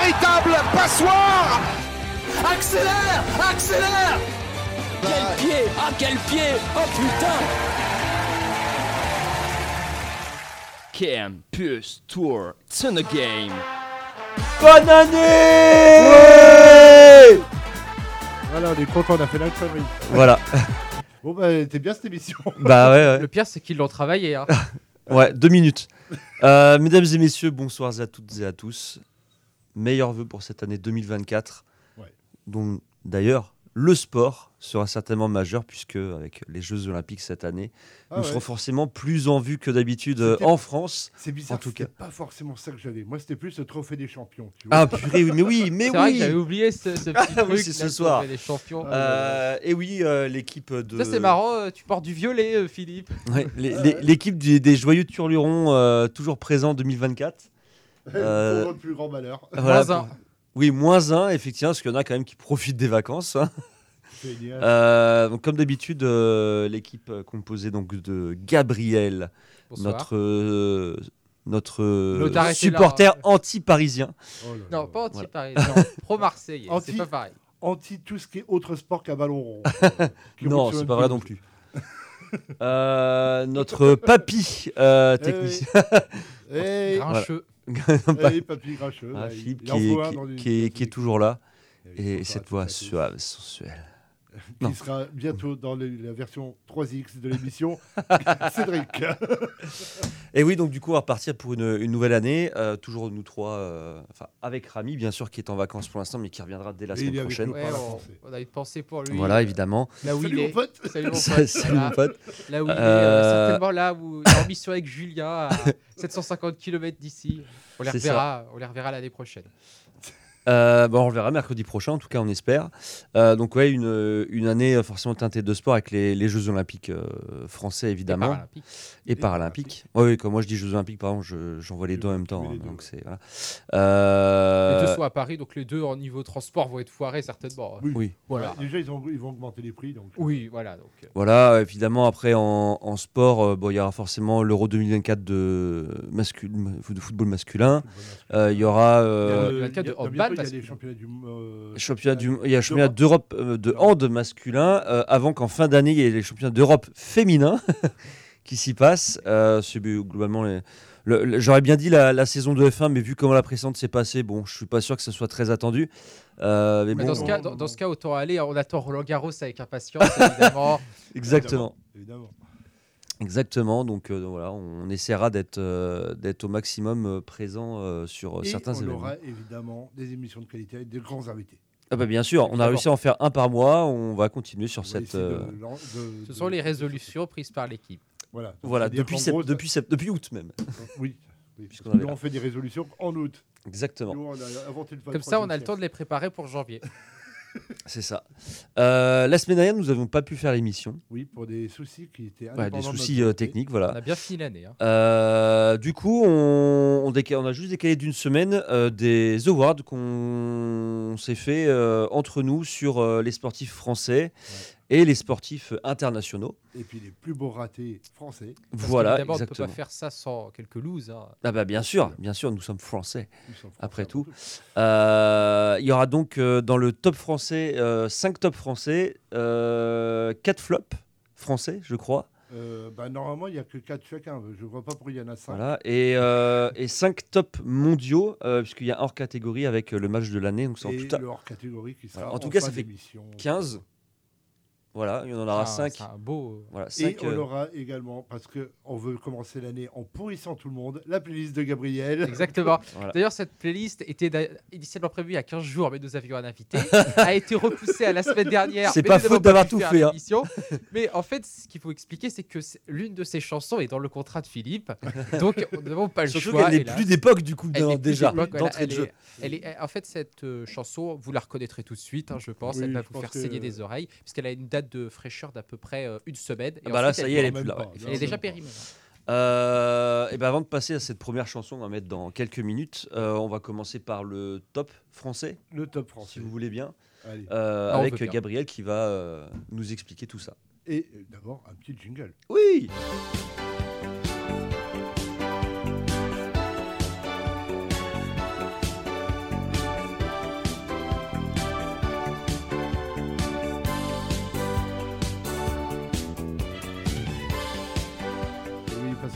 véritable passoire Accélère Accélère Quel pied Ah quel pied Oh putain Campus Tour, it's in the game. Bonne année Voilà, on est content, on a fait la connerie. Voilà. Bon, bah, t'es bien cette émission. Bah ouais, ouais. Le pire, c'est qu'ils l'ont travaillé. Hein. Ouais, deux minutes. Euh, mesdames et messieurs, bonsoir à toutes et à tous. Meilleurs vœux pour cette année 2024. Ouais. Dont d'ailleurs, le sport sera certainement majeur, puisque avec les Jeux Olympiques cette année, Ah nous ouais. serons forcément plus en vue que d'habitude en France. C'est bizarre, En tout cas. pas forcément ça que j'avais. Moi, c'était plus le trophée des champions. Tu vois. Ah purée, oui, mais oui, mais C'est vrai que oui j'avais oublié ce, ce petit Ah oui, truc. c'est ce soir. trophée des champions. Euh, et oui, euh, l'équipe de. Ça, c'est marrant, euh, tu portes du violet, euh, Philippe. Ouais, L'équipe des joyeux Turlurons, euh, toujours présent en 2024. Euh, Pour notre plus grand malheur. Voilà, Moins un. Oui, moins un, effectivement, parce qu'il y en a quand même qui profitent des vacances. hein. Génial. Euh, donc, comme d'habitude, euh, l'équipe euh, composée donc de Gabriel, Bonsoir. notre, euh, notre euh, supporter anti-parisien. Oh. Non, pas Voilà. anti-parisien. Pro-Marseillais, Anti- c'est pas pareil. Anti tout ce qui est autre sport qu'un ballon rond. Qui Non, c'est pas vrai non plus. Euh, notre papy euh, Eh technicien. Eh, Grincheux. eh, papy. Ah, il- Philippe qui qui- qui qui est toujours là. équipe. Et bonsoir cette voix et suave, sensuelle. Qui Non. sera bientôt dans le- la version 3X de l'émission. Cédric. Et oui, donc du coup, on va repartir pour une, une nouvelle année. euh, toujours nous trois, euh, enfin avec Rami, bien sûr, qui est en vacances pour l'instant, mais qui reviendra dès la Et semaine prochaine. Ouais, on, on a une pensée pour lui. Voilà, euh, évidemment. Là où Salut il mon est. pote. Salut mon pote. Salut Voilà. mon pote. Là où il est, Euh, euh, certainement là où il est en mission avec Julien à 750 km d'ici. On les C'est reverra, on les reverra l'année prochaine. Euh, bon, on le verra mercredi prochain, en tout cas, on espère. Euh, donc ouais, une, une année euh, forcément teintée de sport avec les, les Jeux Olympiques euh, français, Et évidemment, et, Et paralympiques. Ouais, oui, quand moi je dis Jeux Olympiques, par exemple, je- j'envoie les deux en même temps. mets hein, les deux, donc voilà. Les deux sont à Paris, donc les deux en niveau transport vont être foirés certainement. Oui. oui. Voilà. Déjà, ils, ont- ils vont augmenter les prix. Donc, Oui, voilà. Donc, Voilà, évidemment, après en, en sport, euh, bon, il y aura forcément l'Euro 2024 de, mascul- de football masculin. Euh, Il y aura euh, Il y a, le cas de il y a- handball bientôt, il y a les championnats du. euh, championnat du, il y a le championnat d'Europe euh, de hand masculin, euh, avant qu'en fin d'année, il y ait les championnats d'Europe féminin qui s'y passent. Euh, c'est globalement les- le- le- J'aurais bien dit la, la saison de F1, mais vu comment la précédente s'est passée, bon, je suis pas sûr que ce soit très attendu. Euh, mais mais bon, dans, ce non, cas, non, dans, non. dans ce cas, autant aller. On attend Roland Garros avec impatience, évidemment. exactement. Évidemment. Exactement, donc euh, voilà, on essaiera d'être euh, d'être au maximum euh, présent euh, sur Et certains on événements. aura évidemment des émissions de qualité avec des grands invités. Ah bah bien sûr, on a réussi à en faire un par mois, on va continuer sur On va cette... essayer de euh, lan- de- Ce de- sont les résolutions prises par l'équipe. Voilà. Donc, Voilà, c'est-à-dire depuis, qu'en sept- gros, depuis, sept- depuis août même. ça- Oui. oui. Puisqu'on avait Nous, là. on fait des résolutions en août. Exactement, Nous, on a inventé le Comme ça, on a le 23e temps de les préparer pour janvier. c'est ça. Euh, la semaine dernière, nous n'avions pas pu faire l'émission, Oui, pour des soucis qui étaient Ouais, des soucis euh, techniques, On voilà. a bien fini l'année. hein. Euh, du coup, on, on, déca- on a juste décalé d'une semaine euh, des awards qu'on s'est fait euh, entre nous sur euh, les sportifs français et les sportifs internationaux. Et puis les plus beaux ratés français. Parce voilà, qu'évidemment, on ne peut exactement. pas faire ça sans quelques looses. hein. Ah bah bien sûr, bien sûr, nous sommes français. Nous sommes français Après tout. Euh, il y aura donc euh, dans le top français 5 top français, 4 flops français, je crois. Euh, bah, normalement, il n'y a que 4 chacun. Je ne vois pas pourquoi il y en a 5. Voilà. Et, euh, et 5 tops mondiaux, euh, puisqu'il y a hors catégorie avec euh, le match de l'année. Donc c'est en Et tout à le hors catégorie qui sera Voilà. En tout cas, fin ça fait d'émission. 15. Voilà, il y en aura C'est un- 5. C'est un beau. Voilà, Et cinq, on euh, aura également, parce qu'on veut commencer l'année en pourrissant tout le monde, la playlist de Gabriel. Exactement. Voilà. D'ailleurs, cette playlist était initialement prévue il y a 15 jours, mais nous avions un invité. a été repoussée à la semaine dernière. C'est pas faute d'avoir tout fait, hein. Mais en fait, ce qu'il faut expliquer, c'est que l'une de ces chansons est dans le contrat de Philippe. Donc, nous n'avons pas le Surtout choix. qu'elle n'est plus d'époque, du coup, non, déjà, d'entrée elle de jeu. est- elle est- en fait, cette euh, chanson, vous la reconnaîtrez tout de suite, hein, je pense. Oui, elle va vous faire saigner des oreilles, puisqu'elle a une date de fraîcheur d'à peu près euh, une semaine. Et Ah bah là, ensuite, ça y est, elle est plus là. pas. Elle est déjà périmée. Euh, et ben avant de passer à cette première chanson, on va mettre dans quelques minutes. euh, on va commencer par le top français, Le top si français. vous voulez bien, Allez. euh, Ah, avec bien. Gabriel qui va euh, nous expliquer tout ça. Et d'abord, un petit jingle. Oui.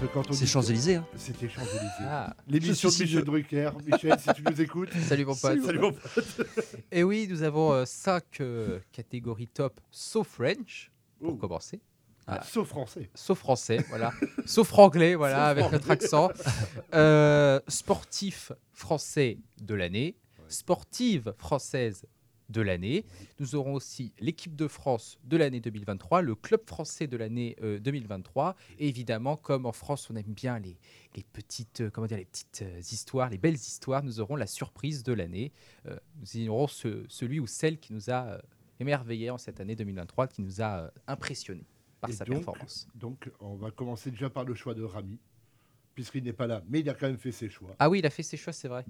Que quand on C'est Champs-Élysées. hein. C'était Champs-Élysées. Ah, L'émission de Michel. Drucker. Michel, si tu nous écoutes. salut mon pote. Salut mon pote. Et oui, nous avons euh, cinq euh, catégories top, sauf French, pour Oh. commencer. Ah, Sauf français. Sauf français, voilà. Sauf anglais, voilà, Sauf avec notre accent. Euh, sportif français de l'année, sportive française de l'année. Nous aurons aussi l'équipe de France de l'année 2023, le club français de l'année euh, 2023. Et évidemment, comme en France, on aime bien les, les petites, euh, comment dire, les petites euh, histoires, les belles histoires, nous aurons la surprise de l'année. Euh, nous aurons ce- celui ou celle qui nous a euh, émerveillé en cette année 2023, qui nous a euh, impressionné par Et sa donc, performance. Donc, on va commencer déjà par le choix de Rami, puisqu'il n'est pas là, mais il a quand même fait ses choix. Ah oui, il a fait ses choix, c'est vrai.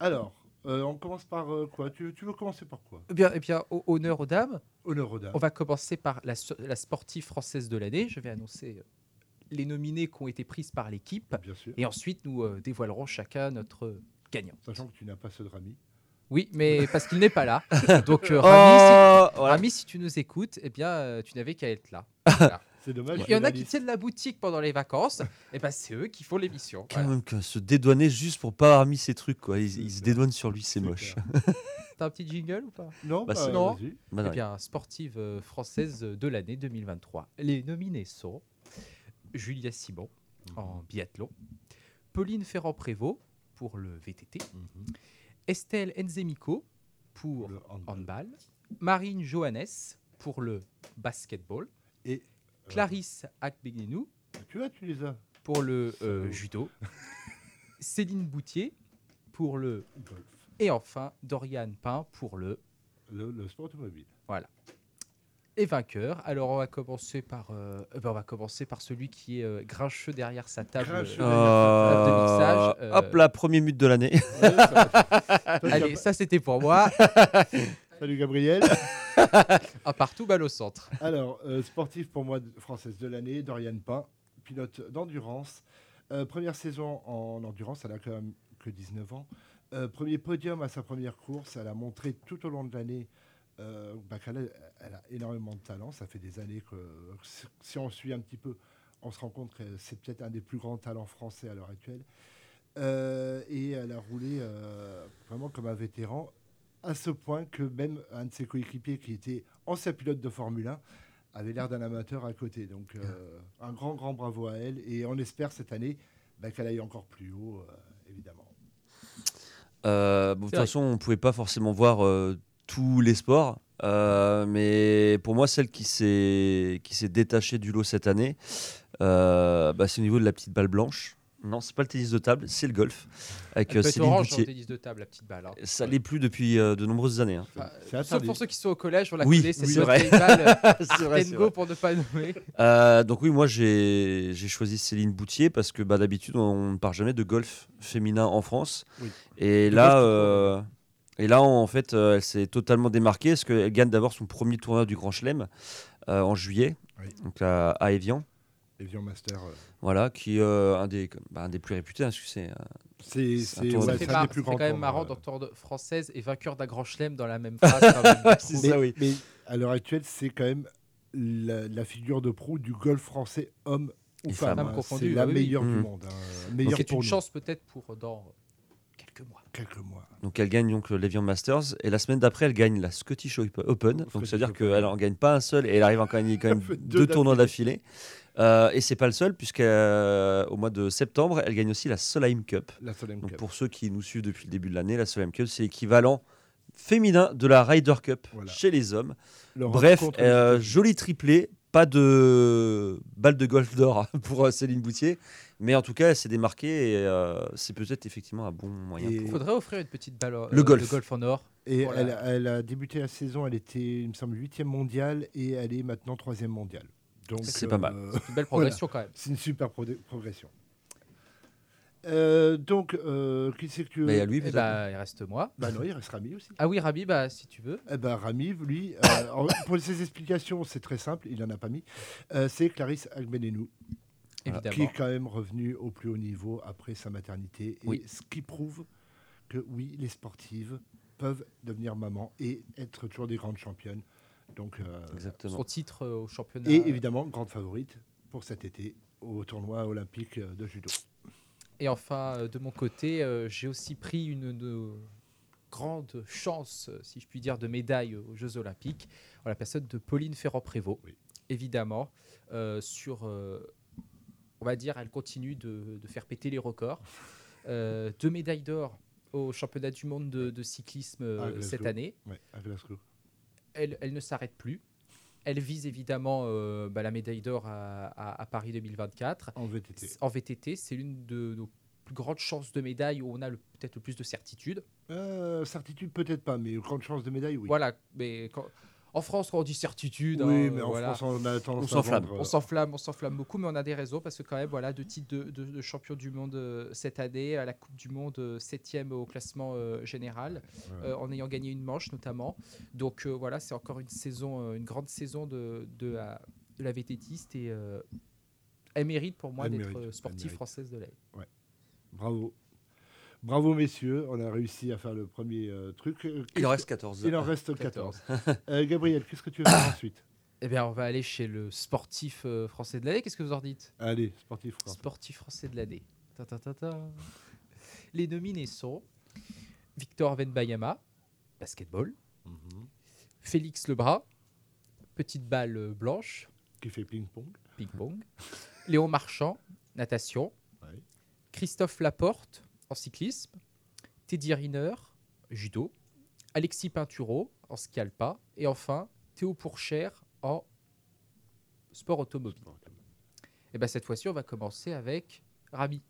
Alors, euh, on commence par euh, quoi? Tu, tu veux commencer par quoi? Eh bien, eh bien au- honneur aux dames. Honneur aux dames. On va commencer par la, sportive française de l'année. Je vais annoncer euh, les nominés qui ont été prises par l'équipe. Bien sûr. Et ensuite, nous euh, dévoilerons chacun notre gagnant. Sachant que tu n'as pas de Rami. Oui, mais parce qu'il n'est pas là. Donc, euh, Rami, si, Oh, voilà. Rami, si tu nous écoutes, eh bien, euh, tu n'avais qu'à être là. Voilà. C'est dommage. Il y en a qui tiennent la boutique pendant les vacances. Et ben, c'est eux qui font l'émission. Quand Voilà. même que se dédouaner juste pour pas avoir mis ses trucs quoi. Ils, se dédouanent sur lui, c'est moche. T'as un petit jingle ou pas? Non, Bah, bah, c'est- non. Bah, non, Eh bien, sportive euh, française de l'année 2023. Les nominés sont Julia Simon en biathlon, Pauline Ferrand-Prévôt pour le VTT, Mhm. Estelle Enzemico pour Le handball. handball, Marine Johannes pour le basketball, Et Clarisse Akbegenou euh, tu vois, tu les as. pour le euh, judo, Céline Boutier pour le Golf. et enfin Doriane Pain pour le Le, le sport automobile. et vainqueur. Alors on va commencer par, euh, euh, ben, on va commencer par celui qui est euh, grincheux derrière sa table. Grincheux. euh, table de mixage, Hop là, premier mute de l'année. Ouais, Allez, as ça c'était pour moi. Salut Gabriel. Un partout, balle au centre. Alors, euh, sportif pour moi française de l'année, Dorian Pain, pilote d'endurance. Euh, première saison en endurance, elle a quand même que 19 ans. Euh, premier podium à sa première course, elle a montré tout au long de l'année euh, bah, a, énormément de talent. Ça fait des années que si- on suit un petit peu, on se rend compte que c'est peut-être un des plus grands talents français à l'heure actuelle. Et elle a roulé vraiment comme un vétéran, à ce point que même un de ses coéquipiers qui était ancien pilote de Formule 1 avait l'air d'un amateur à côté. Donc euh, un grand, grand bravo à elle. Et on espère cette année bah, qu'elle aille encore plus haut, euh, évidemment. Euh, bon, de toute vrai. façon, on ne pouvait pas forcément voir euh, tous les sports. Euh, mais pour moi, celle qui s'est qui s'est détachée du lot cette année, euh, bah, c'est au niveau de la petite balle blanche. Non, c'est pas le tennis de table, c'est le golf avec Elle euh, peut être Céline orange en Boutier. tennis de table, la petite balle. hein. Ça l'est plus depuis euh, de nombreuses années. hein. Enfin, C'est sauf interdit. pour ceux qui sont au collège, on la Oui, connaît, c'est oui, c'est vrai. balle euh, C'est vrai, c'est Artengo vrai. pour ne pas nommer. Euh, donc oui, moi j'ai j'ai choisi Céline Boutier parce que bah, d'habitude on ne parle jamais de golf féminin en France. Oui. Et De là, golf tout court, euh, et là en fait, euh, elle s'est totalement démarquée parce qu'elle gagne d'abord son premier tournoi du Grand Chelem euh, en juillet, Oui. donc à, à Evian. Evian Master, euh, Voilà, qui est euh, un, des, bah, un des plus réputés, hein, parce que c'est euh, ouais, quand même marrant d'entendre française et vainqueur d'un grand chelem dans la même phrase. Mais, ça, oui. mais à l'heure actuelle, c'est quand même la, la figure de proue du golf français, homme ou Et femme. hein. C'est la oui, oui. meilleure du Mhm. monde. hein. Meilleure C'est une nous. chance peut-être pour dans quelques mois. Quelques mois. Donc elle gagne donc le l'Evian Masters et la semaine d'après elle gagne la Scottish Op- Open. Donc c'est à dire qu'elle en gagne pas un seul et elle arrive à en gagner quand même deux tournois d'affilée. Euh, et c'est pas le seul puisqu'au mois de septembre elle gagne aussi la Solheim Cup. La Solheim Donc Cup. pour ceux qui nous suivent depuis le début de l'année, la Solheim Cup c'est l'équivalent féminin de la Ryder Cup Voilà. chez les hommes. Bref, euh, joli triplé, pas de balle de golf d'or pour euh, Céline Boutier, mais en tout cas elle s'est démarquée et euh, c'est peut-être effectivement un bon moyen. Il faudrait offrir une petite balle euh, Le golf. de golf en or. Et Voilà. elle, elle a débuté la saison, elle était, il me semble, 8 mondiale et elle est maintenant 3 mondiale. Donc C'est pas mal. euh, C'est une belle progression quand même. c'est une super pro- progression. Euh, donc, euh, qui c'est que tu Bah, il y a lui Eh bah, il reste moi. Bah non, il reste Rami aussi. Ah oui, Rabi, bah, si tu veux. Eh ben, Rami, lui, euh, pour ses explications, c'est très simple, il n'en a pas mis. Euh, c'est Clarisse Agbenenou, qui est quand même revenue au plus haut niveau après sa maternité. Et Oui. ce qui prouve que oui, les sportives peuvent devenir maman et être toujours des grandes championnes. Donc, euh, Exactement. Son titre euh, au championnat. et évidemment, grande favorite pour cet été, au tournoi olympique de judo. Et enfin, euh, de mon côté, euh, j'ai aussi pris une, une grande chance, euh, si je puis dire, de médaille aux Jeux Olympiques, en la personne de Pauline Ferrand-Prévot, Oui. évidemment. euh, sur, euh, on va dire, elle continue de, de faire péter les records. Euh, deux médailles d'or au championnat du monde de, de cyclisme euh, cette année. Ouais, à Glasgow. Elle, elle ne s'arrête plus. Elle vise évidemment euh, bah, la médaille d'or à, à- à Paris 2024. En VTT. En VTT, c'est l'une de nos plus grandes chances de médaille où on a peut-être le plus de certitude. Euh, certitude, peut-être pas, mais grande chance de médaille, oui. Voilà, mais quand- en France, quand on dit certitude, Oui, hein, mais en voilà, France, on a tendance On à s'enflamme. vendre, euh, on s'enflamme, on s'enflamme beaucoup, mais on a des raisons parce que quand même, voilà, deux titres de, de- de champion du monde euh, cette année, à la Coupe du Monde, euh, septième au classement euh, général, Ouais. euh, en ayant gagné une manche notamment. Donc voilà, c'est encore une saison, une grande saison de, de la, la VTTiste et elle mérite pour moi d'être sportive française de l'année. Bravo. Bravo, messieurs. On a réussi à faire le premier euh, truc. Il en reste 14. Il en reste 14. Euh, Gabriel, qu'est-ce que tu veux faire ensuite? Eh bien, on va aller chez le sportif euh, français de l'année. Qu'est-ce que vous en dites? Allez, sportif français. Sportif français de l'année. Ta, ta, ta, ta. Les nominés sont Victor Venbayama, basketball, Mhm. Félix Lebras, petite balle blanche, Qui fait ping-pong. ping-pong, Léon Marchand, natation, Ouais. Christophe Laporte, en cyclisme, Teddy Riner, judo, Alexis Pinturo, en ski alpin, et enfin Théo Pourchère, en sport automobile. Et bien cette fois-ci, on va commencer avec Rami.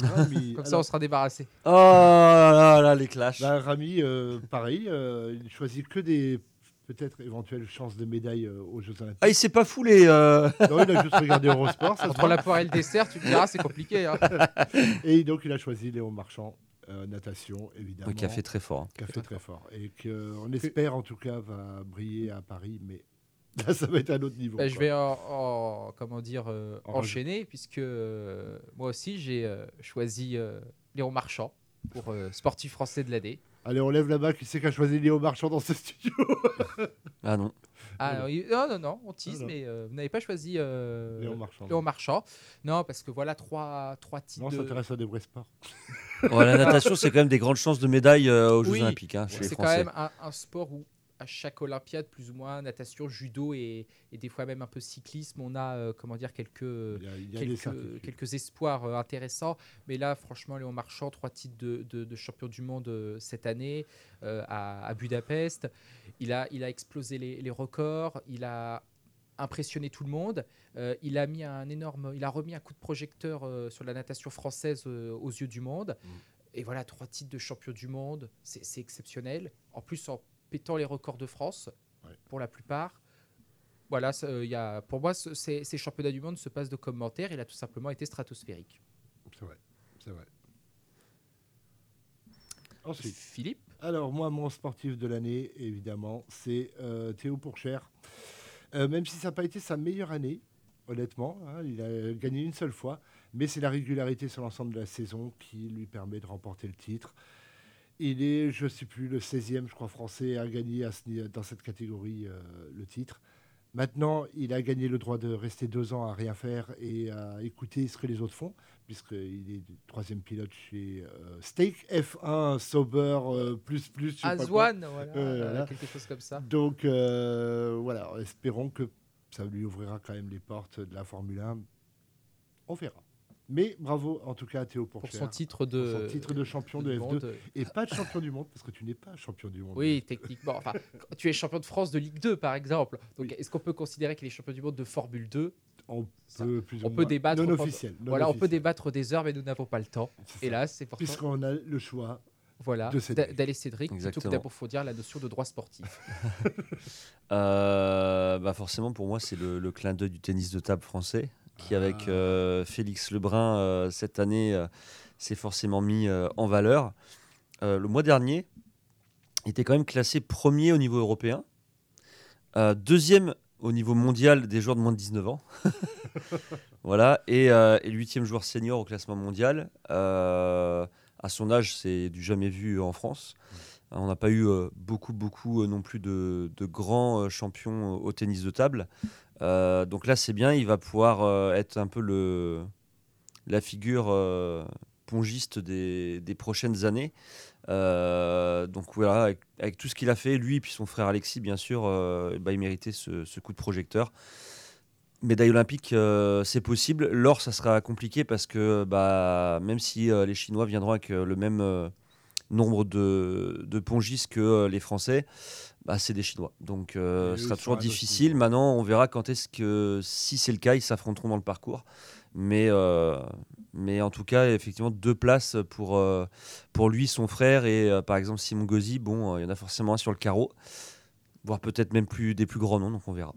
Rami, Comme ça, alors, on sera débarrassé. Oh là là, les clashs. bah, Rami, euh, pareil, euh, il choisit que des peut-être éventuelles chances de médaille euh, aux Jeux Olympiques. Ah, il s'est pas foulé. euh. Non, il a juste regardé Eurosport. ça Entre la poire et le dessert, tu me diras, c'est compliqué. hein. Et donc, il a choisi Léon Marchand, euh, natation, évidemment. Ouais, qui a fait très fort. hein. qui a fait très fort. Et qu'on espère, en tout cas, va briller à Paris, mais là, ça va être à un autre niveau. Bah, je vais en, en- comment dire euh, En enchaîner puisque euh, moi aussi j'ai euh, choisi euh, Léon Marchand pour euh, sportif français de l'année. Allez, on lève la main. Qui c'est qui a choisi Léon Marchand dans ce studio Ah non. Ah non non non, on tease, Ah, non. mais euh, vous n'avez pas choisi euh, Léon Marchand. Léon Marchand. Non parce que voilà trois trois titres. Non, ça de- s'intéresse à des vrais sports. Ouais, la natation, c'est quand même des grandes chances de médaille euh, aux Jeux Oui, Olympiques hein, chez les C'est quand Français. même un, un sport où à chaque Olympiade, plus ou moins, natation, judo et, et des fois même un peu cyclisme, on a euh, comment dire quelques Il y a, il y a des quelques, quelques espoirs euh, intéressants. Mais là, franchement, Léon Marchand, trois titres de, de- de champion du monde euh, cette année à, à Budapest. Il a, il a explosé les, les records. Il a impressionné tout le monde. Euh, il a mis un énorme, il a remis un coup de projecteur euh, sur la natation française euh, aux yeux du monde. Mm. Et voilà, trois titres de champion du monde, c'est exceptionnel. En plus, en pétant les records de France, Ouais. pour la plupart. Voilà, ça, euh, il y a, pour moi, ce- ces, ces championnats du monde se passent de commentaires. Il a tout simplement été stratosphérique. C'est vrai. C'est vrai. Ensuite. Philippe Alors, moi, mon sportif de l'année, évidemment, c'est euh, Théo Pourchère. Euh, même si ça n'a pas été sa meilleure année, honnêtement, hein, il a gagné une seule fois, mais c'est la régularité sur l'ensemble de la saison qui lui permet de remporter le titre. Il est, je ne sais plus, le 16e, je crois, français à gagner à ce ni- dans cette catégorie euh, le titre. Maintenant, il a gagné le droit de rester deux ans à rien faire et à écouter ce que les autres font, puisqu'il est troisième pilote chez euh, Stake F1 Sauber euh, plus plus. Azwan, voilà, Euh, quelque chose comme ça. Donc voilà, espérons que ça lui ouvrira quand même les portes de la Formule 1. On verra. Mais bravo en tout cas à Théo Pour Pourchère. son titre de, pour son titre de champion de du F2 monde. et pas de champion du monde parce que tu n'es pas champion du monde. Oui, techniquement. Enfin, tu es champion de France de Ligue 2, par exemple. Donc, Oui. est-ce qu'on peut considérer qu'il est champion du monde de Formule 2 On Ça, peut plus ou on peut débattre non officiel. non Voilà, on peut débattre des heures, mais nous n'avons pas le temps. Hélas, c'est Puisqu'on a le choix. voilà, d'aller Cédric plutôt que d'approfondir la notion de droit sportif. Euh, bah forcément, pour moi, c'est le, le clin d'œil du tennis de table français, qui, avec euh, Félix Lebrun, euh, cette année, euh, s'est forcément mis en valeur. Le mois dernier, il était quand même classé premier au niveau européen, deuxième au niveau mondial des joueurs de moins de 19 ans. voilà, et, huitième joueur senior au classement mondial. À son âge, c'est du jamais vu en France. On n'a pas eu beaucoup, beaucoup non plus de, grands champions au tennis de table. Euh, donc là, c'est bien. Il va pouvoir euh, être un peu le, la figure euh, pongiste des, des prochaines années. Donc voilà, avec, tout ce qu'il a fait, lui et puis son frère Alexis, bien sûr, bah, il méritait ce, coup de projecteur. Médaille olympique, c'est possible. L'or, ça sera compliqué parce que bah, même si les Chinois viendront avec le même nombre de, de pongistes que les Français, bah, c'est des Chinois. Donc euh, ce sera toujours difficile. Maintenant, on verra quand est-ce que, si c'est le cas, ils s'affronteront dans le parcours. Mais, euh, mais en tout cas, effectivement, deux places pour, euh, pour lui, son frère et euh, par exemple Simon Gauzy. Bon, euh, il y en a forcément un sur le carreau, voire peut-être même plus, des plus grands noms, donc on verra.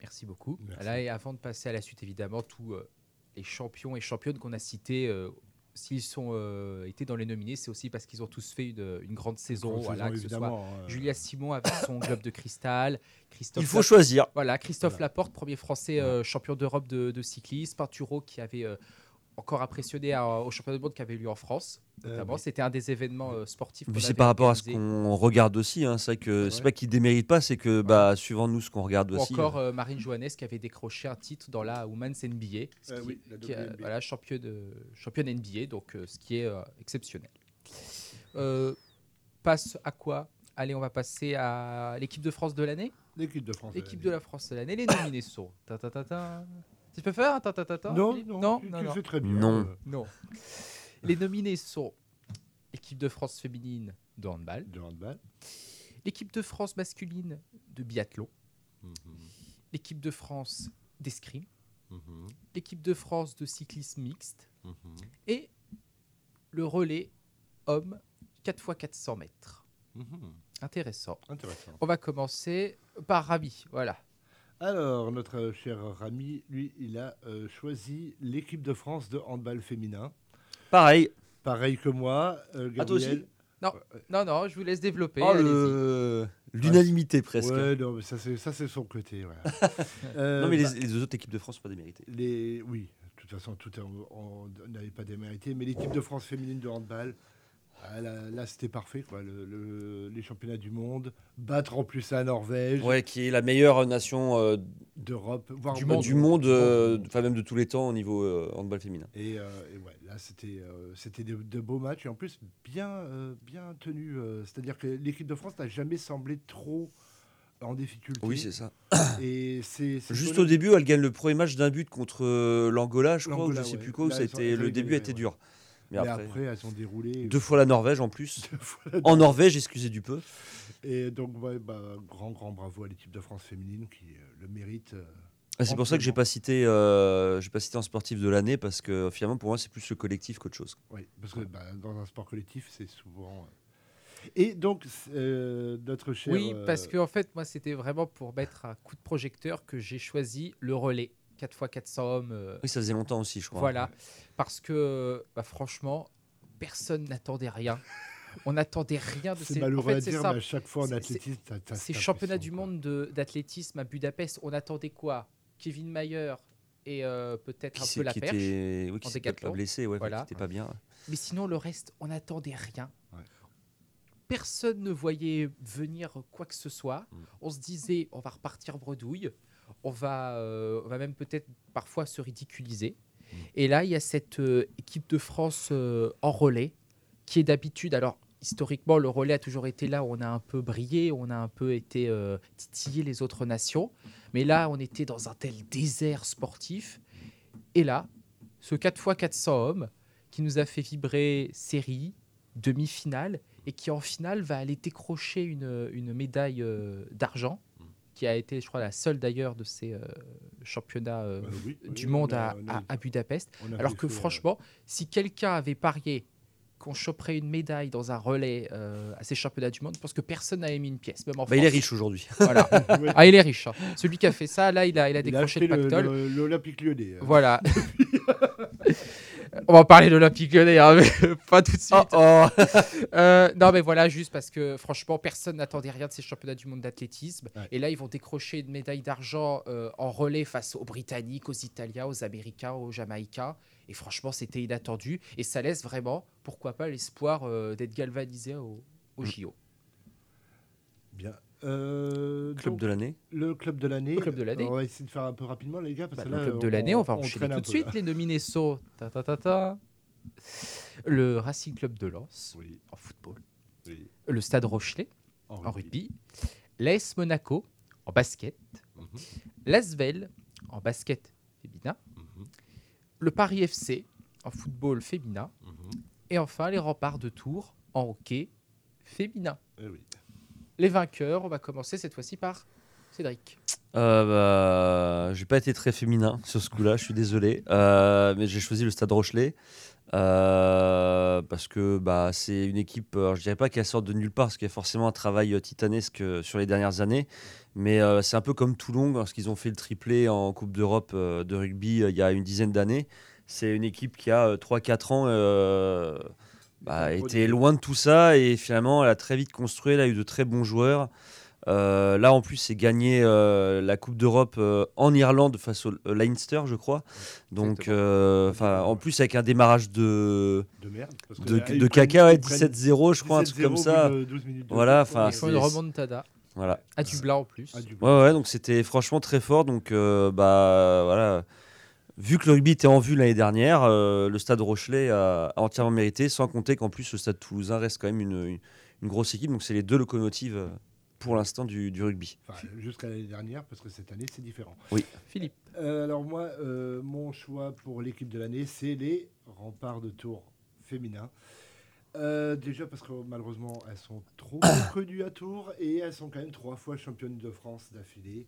Merci beaucoup. Merci. Là, et avant de passer à la suite, évidemment, tous euh, les champions et championnes qu'on a cités, euh, s'ils sont euh, été dans les nominés, c'est aussi parce qu'ils ont tous fait une, une grande saison. Grande voilà, saison, que ce soit euh, Julia Simon avec son globe de cristal, Christophe Il faut choisir. Voilà, Christophe Voilà. Laporte, premier français euh, champion d'Europe de, de cyclisme, Pinturo qui avait euh, encore impressionné à- au championnat du monde qui avait lieu en France. euh, oui. c'était un des événements euh, sportifs. Puis c'est par rapport à ce qu'on regarde aussi. hein. C'est vrai que c'est Ouais. pas qu'ils déméritent pas, c'est que bah, suivant nous ce qu'on regarde Ou aussi. encore euh, Marine Johannes qui avait décroché un titre dans la Women's NBA, ce Euh, qui, oui, la qui est, WNBA. voilà, championne, euh, championne NBA, donc euh, ce qui est euh, exceptionnel. Euh, passe à quoi? Allez, on va passer à l'équipe de France de l'année? L'équipe de France. L'équipe de la France de l'année, les nominés sont. Ta, ta, ta, ta. Tu peux faire un ta, ta, ta, ta, Non, non, non, tu, non, tu non. fais très bien. Non. euh, Non. Les nominés sont l'équipe de France féminine de handball, de handball. l'équipe de France masculine de biathlon, Mhm, l'équipe de France d'escrime, mhm, l'équipe de France de cyclisme mixte mhm. et le relais homme 4x400 mètres. Mhm. Intéressant. Intéressant. On va commencer par Rami. Voilà. Alors, notre cher Rami, lui, il a euh, choisi l'équipe de France de handball féminin. Pareil. Pareil que moi, euh, Ah, toi aussi. Non, non, non, je vous laisse développer. Oh, le- L'unanimité presque. Ouais, non, mais ça c'est ça c'est son côté. Euh, Non mais bah, les, les autres équipes de France sont pas déméritées. les, oui, de toute façon, tout est- on on n'avait pas démérité, mais l'équipe de France féminine de handball, ah, là, là, c'était parfait, quoi. Le- le- les championnats du monde, battre en plus la Norvège, Ouais, qui est la meilleure nation euh, d'Europe, voire Du monde. du monde, euh, enfin même de tous les temps au niveau euh, handball féminin. Et, et ouais, là, c'était c'était de, de beaux matchs et en plus bien, bien tenus. euh, C'est-à-dire que l'équipe de France n'a jamais semblé trop en difficulté. Oui, c'est ça. Et c'est Juste au début, elle gagne le premier match d'un but contre l'Angola, je crois, ou je sais ouais. plus quoi. où Là, ça a été, le début a été ouais. dur. Mais, Mais après, après, elles ont déroulé. deux fois la Norvège en plus. Deux fois la- En Norvège, excusez du peu. Et donc, ouais, bah, grand, grand bravo à l'équipe de France féminine qui euh, le mérite. euh, Ah, C'est pour ça que j'ai pas cité, euh, j'ai pas cité un sportif de l'année parce que finalement pour moi c'est plus le collectif qu'autre chose. oui, parce que bah, dans un sport collectif, c'est souvent. Et donc, euh, notre cher. Oui, parce que en fait, moi, c'était vraiment pour mettre un coup de projecteur que j'ai choisi le relais 4x400 hommes. euh, Oui, ça faisait longtemps aussi, je crois. voilà. Parce que, bah, franchement, personne n'attendait rien. On n'attendait rien de C'est ces. malheureux en fait, à c'est dire, ça. mais à chaque fois en C'est- athlétisme, Ces championnats du quoi. monde de- d'athlétisme à Budapest, on attendait quoi? Kevin Mayer et euh, peut-être Qui, un peu la qui perche. était, oui, qui peut-être pas blessé, ouais, Voilà. qui était pas bien. Mais sinon, le reste, on n'attendait rien. Ouais. Personne ne voyait venir quoi que ce soit. Mm. On se disait, on va repartir bredouille. On va, euh, on va même peut-être parfois se ridiculiser. Mm. Et là, il y a cette euh, équipe de France euh, en relais qui est d'habitude. Alors, historiquement, le relais a toujours été là où on a un peu brillé, on a un peu été titillé les autres nations. Mais là, on était dans un tel désert sportif. Et là, ce 4x400 hommes qui nous a fait vibrer série, demi-finale, et qui en finale va aller décrocher une, une médaille d'argent, qui a été, je crois, la seule d'ailleurs de ces euh, championnats euh, oui, oui, du on monde a- à, a- Budapest. Alors fait que euh, franchement, si quelqu'un avait parié qu'on choperait une médaille dans un relais euh, à ces championnats du monde, je pense que personne n'avait mis une pièce, même en Bah, il est riche aujourd'hui. Voilà. Ouais. Ah, il est riche. hein. Celui qui a fait ça, là, il a, il a Il a décroché le le- pactole. le- l'Olympique lyonnais. euh. Voilà. On va parler de l'Olympique lyonnais, hein, mais pas tout de suite. Oh, oh. Euh, non, mais voilà, juste parce que franchement, personne n'attendait rien de ces championnats du monde d'athlétisme. Ouais. Et là, ils vont décrocher une médaille d'argent euh, en relais face aux Britanniques, aux Italiens, aux Américains, aux Jamaïcains. Et franchement, c'était inattendu. Et ça laisse vraiment, pourquoi pas, l'espoir euh, d'être galvanisé au, au Mm. JO. Bien. Euh, Club donc, de l'année. Le club de l'année. Le club de l'année. On va essayer de faire un peu rapidement, les gars. Parce Bah, que le là, club de l'année, on, va enchaîner tout de suite. là. Les nominés sont ta, ta, ta, ta. le Racing Club de Lens Oui, en football, oui. le Stade Rochelet En en rugby, l'AS Monaco en basket, Mhm, l'Asvel en basket féminin, mhm, le Paris FC en football féminin mhm. et enfin les remparts de Tours en hockey féminin. Eh oui. Les vainqueurs, on va commencer cette fois-ci par Cédric. Euh, bah, j'ai pas été très féminin sur ce coup-là, je suis désolé. Euh, mais j'ai choisi le Stade Rochelet. euh, parce que bah, c'est une équipe, alors, je dirais pas qu'elle sort de nulle part, parce qu'il y a forcément un travail euh, titanesque euh, sur les dernières années. Mais euh, c'est un peu comme Toulon, lorsqu'ils ont fait le triplé en Coupe d'Europe euh, de rugby euh, il y a une dizaine d'années. C'est une équipe qui a 3-4 ans euh, bah, été loin de tout ça et finalement elle a très vite construit, elle a eu de très bons joueurs. Euh, là, en plus, c'est gagné euh, la Coupe d'Europe euh, en Irlande face au euh, Leinster, je crois. Donc, euh, en plus, avec un démarrage de, De merde. parce que de, là, caca, ouais, ils prennent 17-0, je crois, un truc 17-0 comme ça. bout de 12 minutes de Voilà, enfin, c'est- une remontada Voilà. à Dublin en plus. Ouais, ouais, donc c'était franchement très fort. Donc, euh, bah, voilà. Vu que le rugby était en vue l'année dernière, euh, le stade Rochelet a, a entièrement mérité, sans compter qu'en plus, le stade toulousain reste quand même une, une- une grosse équipe. Donc, c'est les deux locomotives euh, pour l'instant du, du rugby. Enfin, jusqu'à l'année dernière, parce que cette année, c'est différent. Philippe. Euh, alors moi, euh, mon choix pour l'équipe de l'année, c'est les remparts de Tours féminins. Euh, déjà parce que malheureusement, elles sont trop connues à Tours et elles sont quand même trois fois championnes de France d'affilée.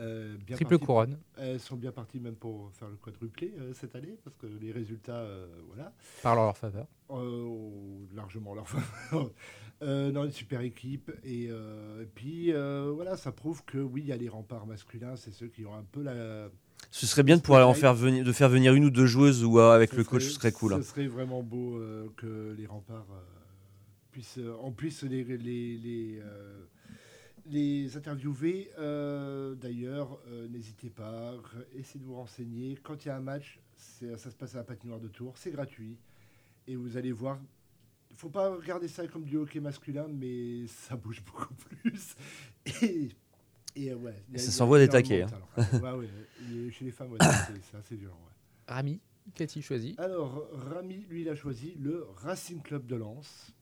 Euh, bien Triple couronne. Elles sont bien parties même pour faire le quadruplé euh, cette année parce que les résultats, euh, voilà, Parle en leur faveur. euh, largement leur faveur. Euh, non, une super équipe. Et, euh, et puis, euh, voilà, ça prouve que oui, il y a les remparts masculins, c'est ceux qui ont un peu la. Ce serait bien de pouvoir en faire venir, de faire venir une ou deux joueuses ou euh, avec Ce le coach, ce serait cool. hein. Ce serait vraiment beau euh, que les remparts euh, puissent, euh, on puisse les, les, les, euh, les interviewer. Euh, D'ailleurs, euh, n'hésitez pas, essayez de vous renseigner. Quand il y a un match, ça se passe à la patinoire de Tours, c'est gratuit. Et vous allez voir, il faut pas regarder ça comme du hockey masculin, mais ça bouge beaucoup plus. Et, et, euh, ouais, ça s'envoie des taquets. Ouais, ouais, et chez les femmes, ouais, c'est c'est assez violent. ouais. Rami, qu'a-t-il choisi? Alors, Rami, lui, il a choisi le Racing Club de Lens,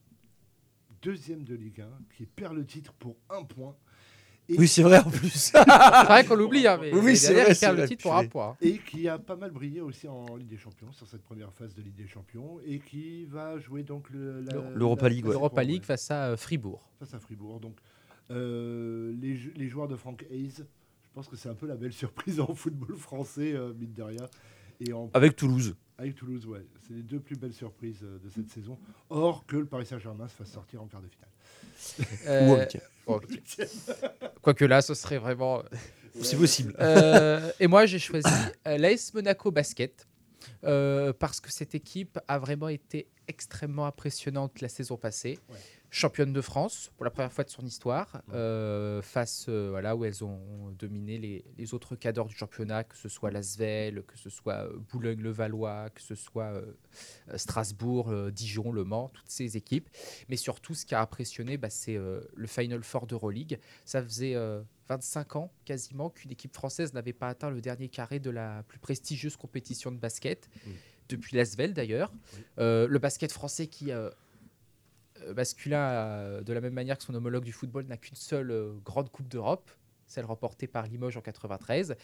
deuxième de Ligue 1, qui perd le titre pour un point. Et, Oui, c'est vrai en plus. C'est vrai qu'on l'oublie, hein, mais Oui, c'est vrai, perd le titre pour un point. et qui a pas mal brillé aussi en Ligue des Champions, sur cette première phase de Ligue des Champions, et qui va jouer donc l'Europa League, ouais. League face à euh, Fribourg. face à Fribourg. Donc, euh, les, les joueurs de Frank Hayes, je pense que c'est un peu la belle surprise en football français, euh, mine de rien. Et en Avec Toulouse. Avec Toulouse, ouais. C'est les deux plus belles surprises euh, de cette saison. Or que le Paris Saint-Germain se fasse sortir en quart de finale. Ou en Euh, huitième. bon, Quoique là, ce serait vraiment. C'est possible. Euh, et moi, j'ai choisi euh, l'AS Monaco Basket. euh, parce que cette équipe a vraiment été extrêmement impressionnante la saison passée. Ouais. Championne de France pour la première fois de son histoire, euh, face euh, voilà, où elles ont dominé les, les autres cadors du championnat, que ce soit Lasvel, que ce soit euh, Boulogne-le-Valois, que ce soit euh, Strasbourg, Dijon, Le Mans, toutes ces équipes. Mais surtout, ce qui a impressionné, bah, c'est le Final Four d'Euroleague. Ça faisait euh, 25 ans quasiment qu'une équipe française n'avait pas atteint le dernier carré de la plus prestigieuse compétition de basket, Oui. depuis l'Asvel d'ailleurs. Euh, le basket français qui, euh, masculin, euh, de la même manière que son homologue du football, n'a qu'une seule euh, grande Coupe d'Europe, celle remportée par Limoges en 93.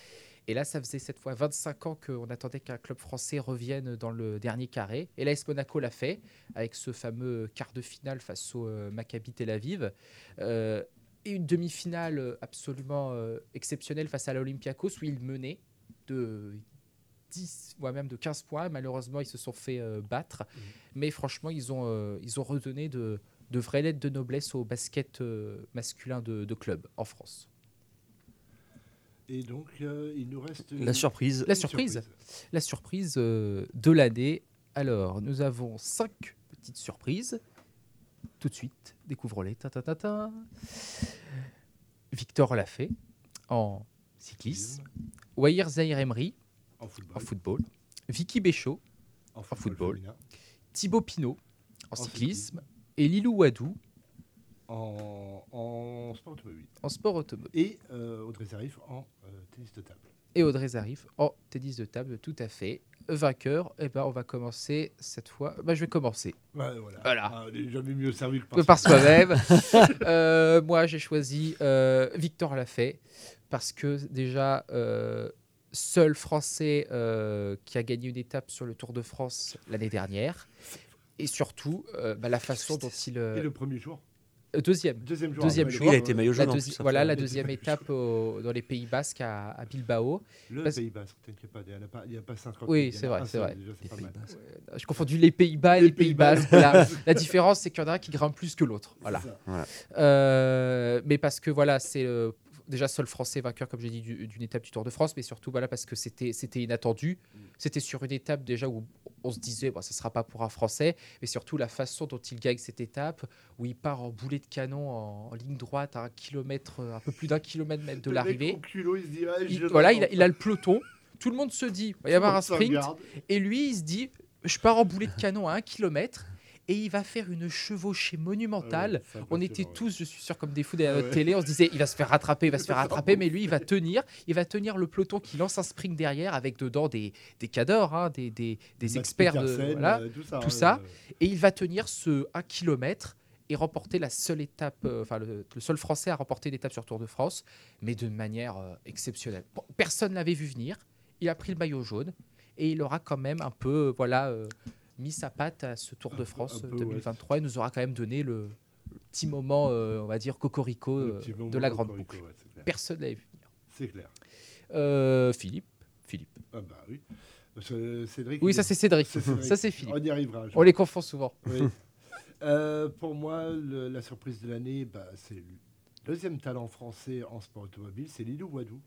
Et là, ça faisait cette fois 25 ans qu'on attendait qu'un club français revienne dans le dernier carré. Et l'AS Monaco l'a fait, avec ce fameux quart de finale face au euh, Maccabi Tel Aviv. Euh, et une demi-finale euh, absolument euh, exceptionnelle face à l'Olympiakos, où ils menaient de 10, voire même de 15 points. Malheureusement, ils se sont fait euh, battre. Mais franchement, ils ont, euh, ils ont redonné de, de vraies lettres de noblesse au basket euh, masculin de, de club en France. Et donc, euh, il nous reste. La surprise. La surprise. La surprise euh, de l'année. Alors, nous avons cinq petites surprises. Tout de suite, découvrons-les. Ta, ta, ta, ta. Victor l'a fait en cyclisme. Wahir Zahir Emery En football. en football. Vicky Béchaud En football. féminin. Thibaut Pinot en, cyclisme et Lilou Wadou En, en sport automobile. en sport automobile. Et euh, Audrey Zarif en euh, tennis de table. Et Audrey Zarif en tennis de table, tout à fait. Vainqueur, et ben on va commencer cette fois. Bah, je vais commencer voilà. Voilà. Ah, jamais mieux servi que par par soi-même. Euh, moi, j'ai choisi Victor Lafay parce que déjà, seul Français euh, qui a gagné une étape sur le Tour de France l'année dernière. Et surtout, euh, bah, la façon dont il. euh, Et le premier jour. deuxième. Deuxième jour. Deuxième jour. Il a été maillot jaune. deuxi- voilà la deuxième étape au- dans les Pays Basques à, à Bilbao. Le Parce- Pays Basque, t'inquiète pas, il n'y a pas, il y a pas 50 Oui, c'est vrai, c'est vrai. déjà, c'est Les pas mal. Pays-Bas et Les les Pays Pays-Bas. Basques. La, la différence, c'est qu'il y en a un qui grimpe plus que l'autre. Voilà. Euh, mais parce que voilà, c'est euh, déjà seul Français vainqueur, comme j'ai dit, du- d'une étape du Tour de France, mais surtout voilà parce que c'était inattendu. C'était sur une étape déjà où on se disait, bon, ça sera pas pour un Français, mais surtout la façon dont il gagne cette étape, où il part en boulet de canon en, en ligne droite à un kilomètre, un peu plus d'un kilomètre de Le mec l'arrivée. il voilà, il a, il a le peloton. Tout le monde se dit, il va y avoir un sprint. Et lui, il se dit, je pars en boulet de canon à un kilomètre. Et il va faire une chevauchée monumentale. Ah ouais, On était tous, je suis sûr, comme des fous derrière Ah notre ouais. télé. On se disait, il va se faire rattraper, il va se faire rattraper. Mais lui, il va tenir. Il va tenir le peloton qui lance un sprint derrière avec dedans des, des cadors, hein, des, des, experts. De, voilà. euh, tout ça. tout hein, ça. euh, Et il va tenir ce 1 km et remporter la seule étape, euh, enfin le, le seul Français à remporter l'étape sur Tour de France, mais de manière euh, exceptionnelle. Personne l'avait vu venir. Il a pris le maillot jaune et il aura quand même un peu, voilà, mis sa patte à ce Tour de France un euh, peu, ouais. 2023. Il nous aura quand même donné le, le petit moment, euh, on va dire, cocorico euh, de la grande boucle. ouais. Personne l'avait vu venir. C'est clair. Euh, Philippe. Philippe. Ah bah oui. Cédric. Oui, ça est- c'est Cédric. Ça c'est Philippe. On y arrivera. On les confond souvent. Oui. Pour moi, le- la surprise de l'année, bah, c'est le deuxième talent français en sport automobile, c'est Lilou Wadou,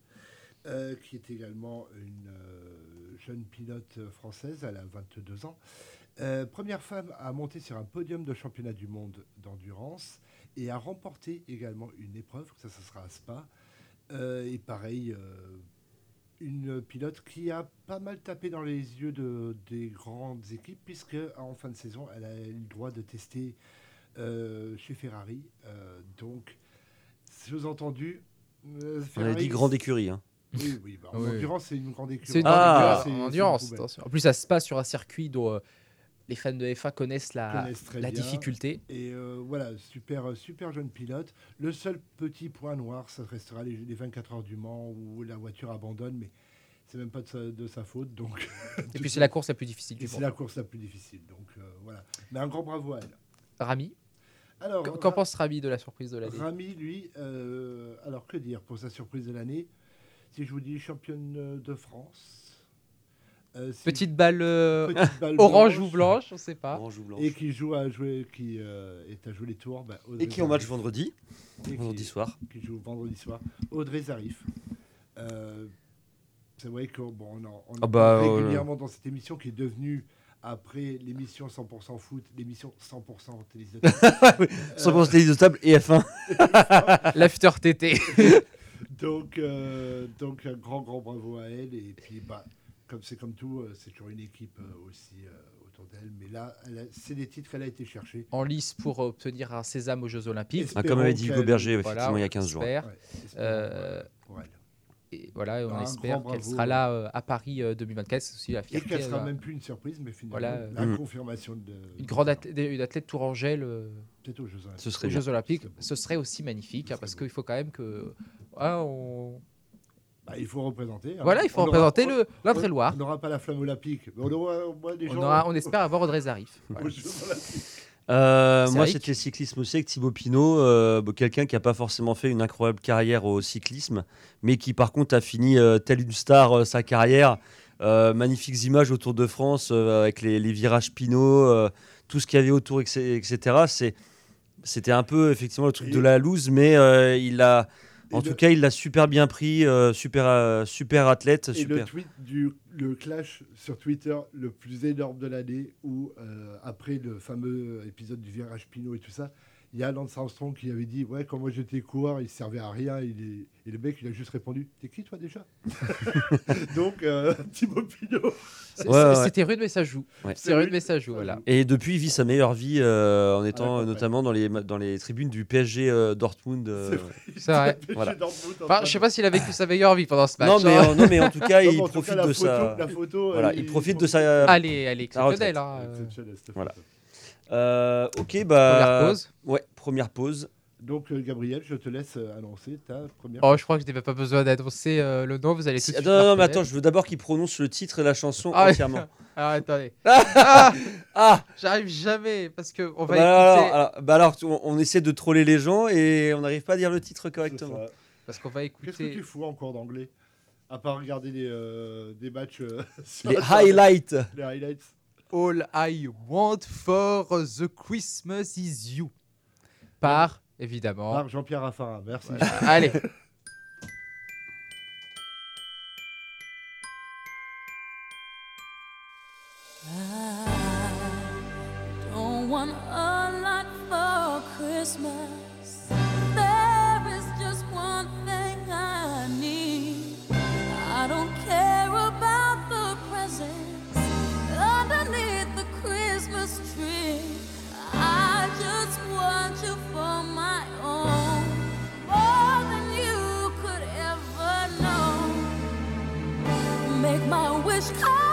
qui est également une jeune pilote française, elle a 22 ans. Euh, première femme à monter sur un podium de championnat du monde d'endurance et à remporter également une épreuve, ça, ça sera à Spa. Euh, et pareil, euh, une pilote qui a pas mal tapé dans les yeux de, des grandes équipes, puisque en fin de saison, elle a eu le droit de tester euh, chez Ferrari. Euh, donc, sous-entendu, euh, On a dit grande écurie. hein. Oui, oui, bah, en Oui. endurance, c'est une grande écurie. C'est une Ah. endurance, attention. En plus, ça se passe sur un circuit dont euh, les fans de F1 connaissent la, Connaissent la difficulté. Et euh, voilà, super, super jeune pilote. Le seul petit point noir, ça restera les, les 24 heures du Mans où la voiture abandonne, mais c'est même pas de sa, de sa faute. Donc, Et puis, c'est la course la plus difficile c'est la course la plus difficile. Donc euh, voilà. Mais un grand bravo à elle. Rami, Alors, qu'en pense Rami de la surprise de l'année? Rami, lui, euh, alors que dire pour sa surprise de l'année? Si je vous dis championne de France. Euh, si- Petite balle euh, petite balle orange blanche, ou blanche, on sait pas. Orange ou blanche. Et qui joue à jouer, qui euh, est à jouer les tours. bah, Audrey Et qui est en match Zarif. vendredi, Et qui- vendredi soir. qui joue vendredi soir. Audrey Zarif. Euh, c'est vrai qu'on bon, on en, on en Ah bah, euh, régulièrement dans cette émission qui est devenue, après l'émission 100% foot, l'émission 100% tennis de table. Sans penser tennis de table et F1. L'after TT. donc, euh, donc, un grand, grand bravo à elle. Et puis, bah, comme c'est comme tout, euh, c'est toujours une équipe euh, aussi euh, autour d'elle. Mais là, c'est des titres qu'elle a été chercher. en lice pour obtenir un sésame aux Jeux Olympiques. Ah, comme avait dit Hugo Berger, Voilà, effectivement, il y a on 15 jours. Ouais, Euh, pour elle. Et voilà, on Un espère qu'elle sera là euh, à Paris euh, 2024. C'est aussi la Et fierté. qu'elle sera même plus une surprise, mais finalement, Voilà, la confirmation de. Une grande athlète, une athlète tourangelle euh, Peut-être aux Jeux Olympiques. Ce serait aux. Jeux Olympiques, Ce serait aussi magnifique hein, parce qu'il faut quand même que. ah, on... Bah, il faut représenter. hein. Voilà, il faut On représenter le l'Indre-et-Loire. On n'aura pas la flamme olympique, mais on aura au moins des On, gens. aura- on espère avoir Audrey Zarif. Voilà. Euh, C'est moi, c'était le cyclisme aussi avec Thibaut Pinot, euh, quelqu'un qui n'a pas forcément fait une incroyable carrière au cyclisme, mais qui par contre a fini euh, tel une star euh, sa carrière. Euh, magnifiques images autour de France euh, avec les, les virages Pinot, euh, tout ce qu'il y avait autour, etc. C'est, c'était un peu effectivement le truc Et- de la loose, mais euh, il a, en tout le- cas, il l'a super bien pris, euh, super, euh, super athlète, Et le tweet du le clash sur Twitter le plus énorme de l'année, où euh, après le fameux épisode du virage Pinot et tout ça, Il y a Lance Armstrong qui avait dit Ouais, quand moi j'étais coureur, il servait à rien. Il est... Et le mec, il a juste répondu T'es qui toi déjà Donc, euh, Thibaut Pinot. Ouais, ouais. C'était rude, mais ça joue. Ouais. C'est rude, mais ça joue, voilà. Et depuis, il vit sa meilleure vie euh, en étant campagne. notamment dans les, dans les tribunes du PSG euh, Dortmund. euh. C'est vrai. C'est vrai. Il était Voilà. Dortmund Enfin, je sais de- pas s'il a vécu sa meilleure vie pendant ce match. Non, mais, hein. euh, non, mais en tout cas, Non, il mais en tout profite cas, la de photo, sa. Photo, Voilà, il profite de sa. Allez, elle est exceptionnelle. hein, euh. Voilà. Euh, ok, bah. Première pause. Ouais, première pause. Donc, euh, Gabriel, je te laisse euh, annoncer ta première. Oh, je crois que je n'avais pas besoin d'annoncer euh, le nom, vous allez tout Si- de suite Attends, non, non, mais attends, je veux d'abord qu'il prononce le titre et la chanson Ah, entièrement. Alors attendez. Ah, Ah J'arrive jamais parce que on va bah écouter. alors, alors- bah alors, on, on essaie de troller les gens et on n'arrive pas à dire le titre correctement. Parce qu'on va Qu'est-ce que écouter. tu fous encore d'anglais? À part regarder des, euh, des matchs. euh, Les highlights. Les highlights. All I want for the Christmas is you. Par évidemment. Par Jean-Pierre Raffarin, merci. Allez. I don't want a lot for Christmas. I wish I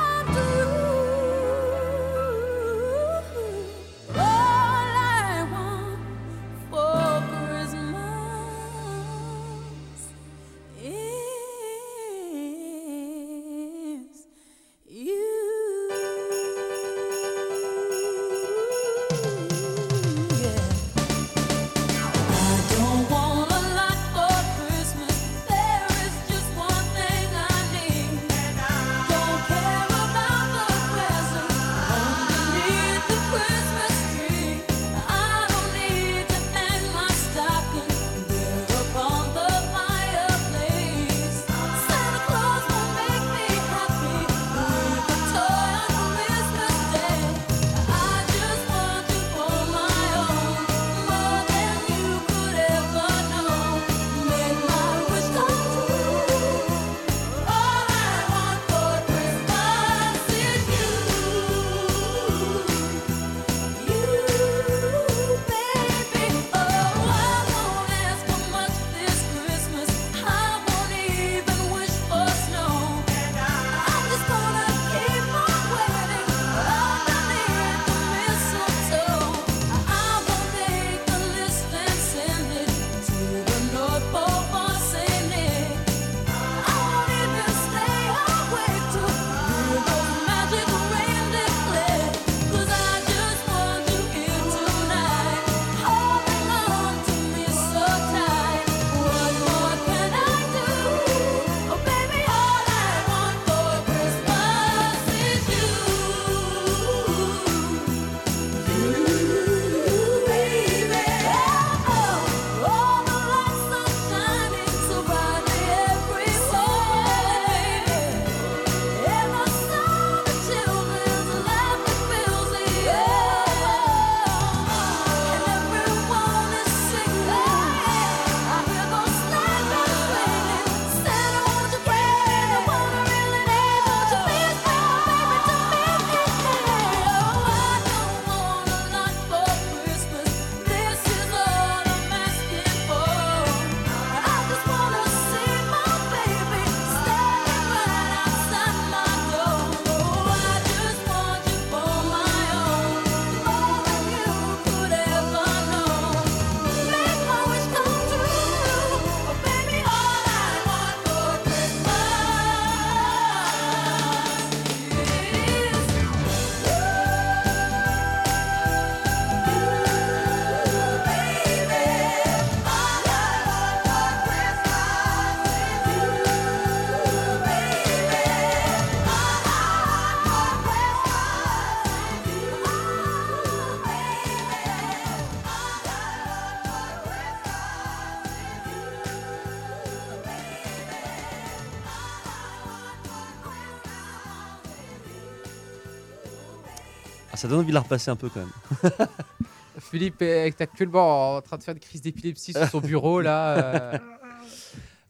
ça donne envie de la repasser un peu quand même. Philippe est actuellement en train de faire une crise d'épilepsie sur son bureau là. euh.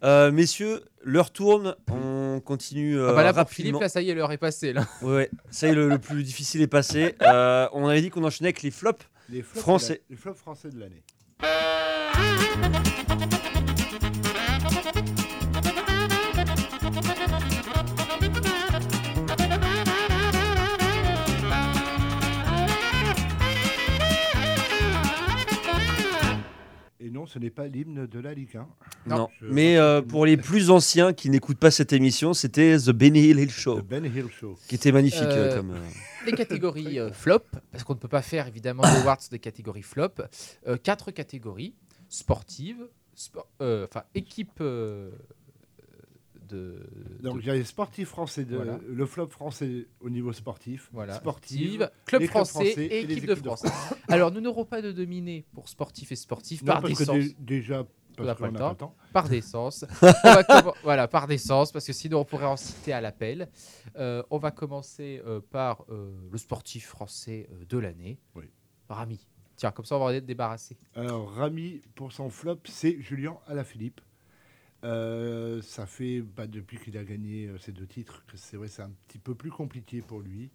Euh, messieurs, l'heure tourne. On continue euh, Ah bah là, pour rapidement. Philippe, là, ça y est, l'heure est passée là. Ouais, ouais. ça y est, le, le plus difficile est passé. Euh, on avait dit qu'on enchaînait avec les flops. Les flops, Français. la- les flops français de l'année. Et non, ce n'est pas l'hymne de la Ligue 1. Non. Je- Mais euh, pour les plus anciens qui n'écoutent pas cette émission, c'était The Benny Hill Show, Le Ben Hill Show. qui était magnifique. euh, Euh, comme, euh, Les catégories euh, flop, parce qu'on ne peut pas faire évidemment des awards des catégories flop. Euh, quatre catégories sportives, sport- euh, enfin équipe euh, de, Donc de- il y a les sportifs français, de, Voilà. le flop français au niveau sportif, voilà, sportive, club français, français et équipe de équipes de France. Alors nous n'aurons pas de dominé pour sportif et sportif Non, par parce que décence. dé- déjà, On n'a parce pas qu'on le n'a temps. pas le temps. par décence. On voilà, par décence, parce que sinon on pourrait en citer à l'appel. Euh, on va commencer euh, par euh, le sportif français euh, de l'année, Oui. Rami. Tiens, comme ça on va en être débarrassé. Alors Rami, pour son flop, c'est Julien Alaphilippe. Euh, ça fait bah, depuis qu'il a gagné euh, ces deux titres que c'est vrai c'est un petit peu plus compliqué pour lui.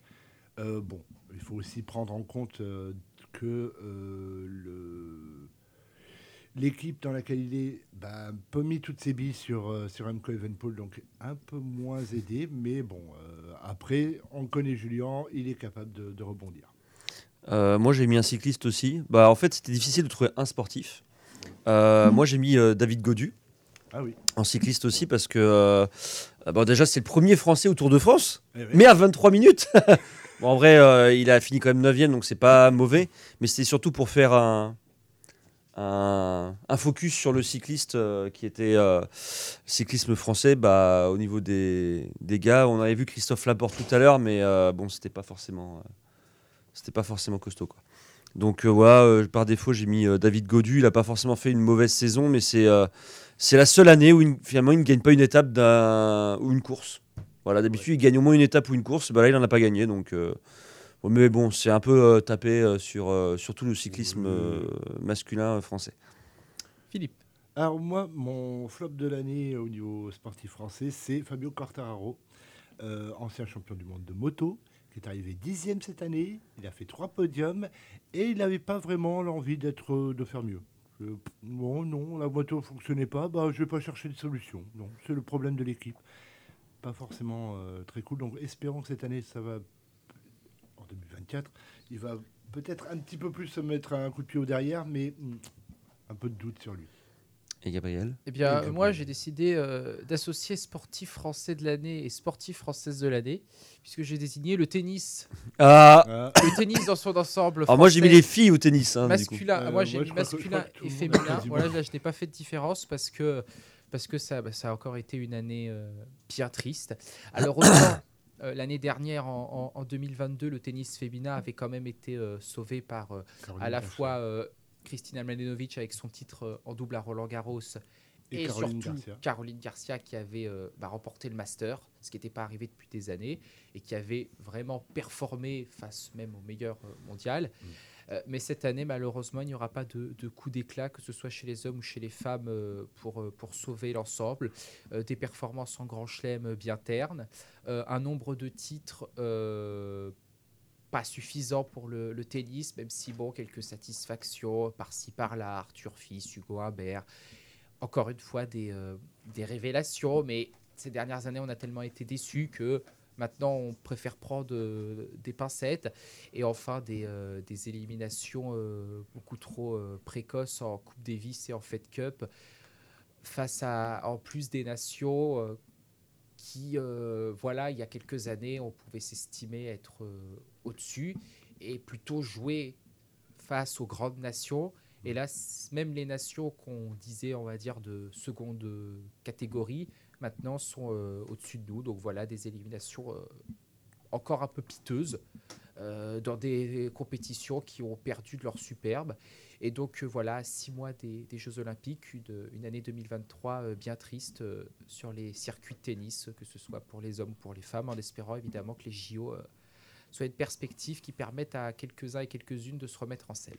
Euh, bon, il faut aussi prendre en compte que l'équipe dans laquelle il est bah, un peu mis toutes ses billes sur, sur Remco Evenepoel, donc un peu moins aidé. Mais bon, après, on connaît Julien, il est capable de, rebondir. moi, j'ai mis un cycliste aussi. Bah, en fait, c'était difficile de trouver un sportif. Moi, j'ai mis David Godu Ah oui. en cycliste aussi parce que euh, euh, bon, déjà, c'est le premier Français au Tour de France, Eh oui. mais à 23 minutes. bon, en vrai, euh, il a fini quand même 9 donc c'est pas mauvais. Mais c'était surtout pour faire un, un, un focus sur le cycliste euh, qui était cyclisme français bah, au niveau des, des gars. On avait vu Christophe Laporte tout à l'heure, mais bon, c'était pas forcément. c'était pas forcément costaud quoi. Donc voilà, par défaut j'ai mis David Godu. Il a pas forcément fait une mauvaise saison, mais c'est c'est la seule année où il- finalement il ne gagne pas une étape d'un ou une course. Voilà, d'habitude il gagne au moins une étape ou une course. Bah là il en a pas gagné, donc. euh, bon, mais bon, c'est un peu euh, tapé euh, sur euh, sur tout le cyclisme euh, masculin euh, français. Philippe. Alors moi, mon flop de l'année au niveau sportif français, c'est Fabio Quartararo, euh, ancien champion du monde de moto, qui est arrivé dixième cette année. Il a fait trois podiums et il n'avait pas vraiment l'envie d'être, de faire mieux. Euh, bon, non, la moto ne fonctionnait pas, bah, je vais pas chercher de solution. Non, c'est le problème de l'équipe. Pas forcément euh, très cool. Donc espérons que cette année, ça va, en 2024, il va peut-être un petit peu plus se mettre un coup de pied au derrière, mais hmm, un peu de doute sur lui. Et Gabriel Eh bien, moi, j'ai décidé euh, d'associer sportif français de l'année et sportif française de l'année, puisque j'ai désigné le tennis. Ah, Ah, Le tennis dans son ensemble. alors moi j'ai mis les filles au tennis. hein, du coup. masculin. Euh, moi, j'ai mis masculin que et féminin. Voilà, là, je n'ai pas fait de différence parce que, parce que ça, bah, ça a encore été une année euh, bien triste. Alors, autant euh, l'année dernière, en, en- en 2022, le tennis féminin avait quand même été euh, sauvé par euh, à la fois Kristina Mladenovic avec son titre euh, en double à Roland Garros Et et, Caroline surtout Garcia. Caroline Garcia qui avait euh, bah, remporté le Master, ce qui n'était pas arrivé depuis des années, et qui avait vraiment performé face même au meilleur euh, mondial. Mm. Euh, mais cette année, malheureusement, il n'y aura pas de, de coup d'éclat, que ce soit chez les hommes ou chez les femmes, euh, pour, pour sauver l'ensemble. Des performances en grand chelem bien ternes, un nombre de titres pas suffisant pour le, tennis, même si, bon, quelques satisfactions par-ci par-là, Arthur Fils, Hugo Humbert, encore une fois des, euh, des révélations, mais ces dernières années, on a tellement été déçus que maintenant, on préfère prendre euh, des pincettes et enfin des, euh, des éliminations beaucoup trop précoces en Coupe Davis et en Fed Cup face à, en plus des nations qui, voilà, il y a quelques années, on pouvait s'estimer être au-dessus et plutôt jouer face aux grandes nations. Et là, même les nations qu'on disait, on va dire, de seconde euh, catégorie, maintenant sont euh, au-dessus de nous. Donc voilà, des éliminations euh, encore un peu piteuses dans des compétitions qui ont perdu de leur superbe. Et donc voilà, six mois des, des Jeux Olympiques, une, année 2023 euh, bien triste sur les circuits de tennis, que ce soit pour les hommes ou pour les femmes, en espérant évidemment que les JO soient une perspective qui permette à quelques-uns et quelques-unes de se remettre en selle.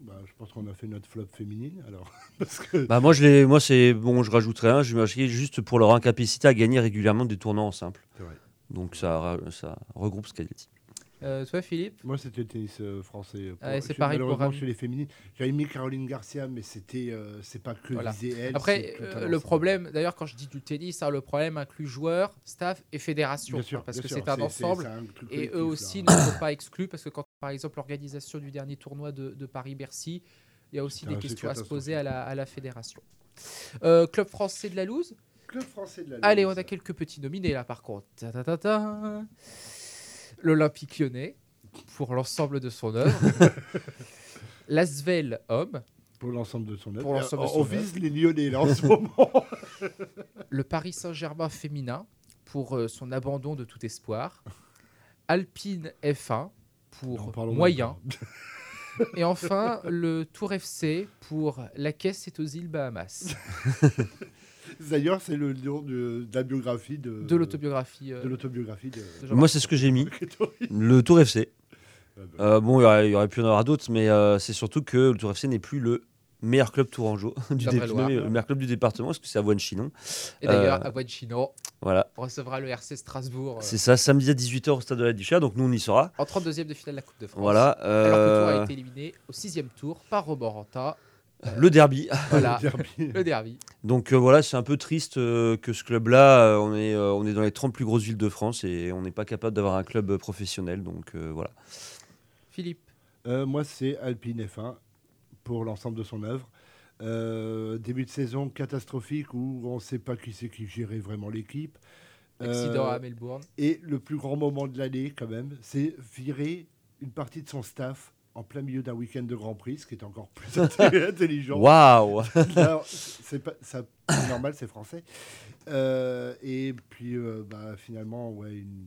Bah, je pense qu'on a fait notre flop féminine alors. Parce que Bah moi je l'ai, moi c'est bon, je rajouterai un, je vais juste pour leur incapacité à gagner régulièrement des tournois en simple. Donc ça, ça regroupe ce qu'elle dit. Euh, toi, Philippe moi, c'était le tennis euh, français. pour- Ouais, c'est pareil pour Malheureusement, chez les féminines. J'avais mis Caroline Garcia, mais c'était, euh, c'est pas que Voilà. elle. Après, le problème, d'ailleurs, quand je dis du tennis, hein, le problème inclut joueurs, staff et fédération. Bien sûr, parce bien que c'est un ensemble. un Et eux là. aussi ne sont pas exclus parce que quand, par exemple, l'organisation du dernier tournoi de, de Paris-Bercy, il y a aussi des questions à se poser à la, à la fédération. Club français de la loose Club français de la Allez, on a quelques petits nominés là par contre. Ta, ta, ta, ta. L'Olympique lyonnais pour l'ensemble de son œuvre. L'Asvel homme, Pour l'ensemble de son œuvre. Pour l'ensemble de on son on vise les Lyonnais là en ce moment. le Paris Saint-Germain féminin pour euh, son abandon de tout espoir. Alpine F1 Non, pour moyen. Et enfin, le Tour FC pour La caisse est aux îles Bahamas. D'ailleurs, c'est le nom de, de la biographie de. De l'autobiographie. euh, De l'autobiographie de. de Jean-Marc Moi c'est ce que j'ai mis, le Tour FC. bah, Euh, bon, il y aurait, il y aurait pu y en avoir d'autres, mais euh, c'est surtout que le Tour FC n'est plus le meilleur club tourangeau du, dé- D'Indre-et-Loire. le meilleur club du département, parce que c'est Avoine Chinon. Et d'ailleurs, Euh, à Boischino, Voilà, on recevra le RC Strasbourg euh, c'est ça, samedi à 18h au stade de la Duchère, donc nous on y sera. en 32e de finale de la Coupe de France. Voilà, Alors que le Tour a été éliminé au sixième tour par Roboranta. Le derby. Voilà, derby. le derby. Donc euh, voilà, c'est un peu triste euh, que ce club-là, euh, on, est, euh, on est dans les 30 plus grosses villes de France et on n'est pas capable d'avoir un club professionnel. Donc euh, voilà. Philippe, Euh, moi, c'est Alpine F1 pour l'ensemble de son œuvre. Euh, début de saison catastrophique où on ne sait pas qui c'est qui gérait vraiment l'équipe. accident Euh, à Melbourne. Et le plus grand moment de l'année, quand même, c'est virer une partie de son staff en plein milieu d'un week-end de Grand Prix, ce qui est encore plus intelligent. Waouh c'est c'est normal, c'est français. Euh, et puis, euh, bah, finalement, ouais, une,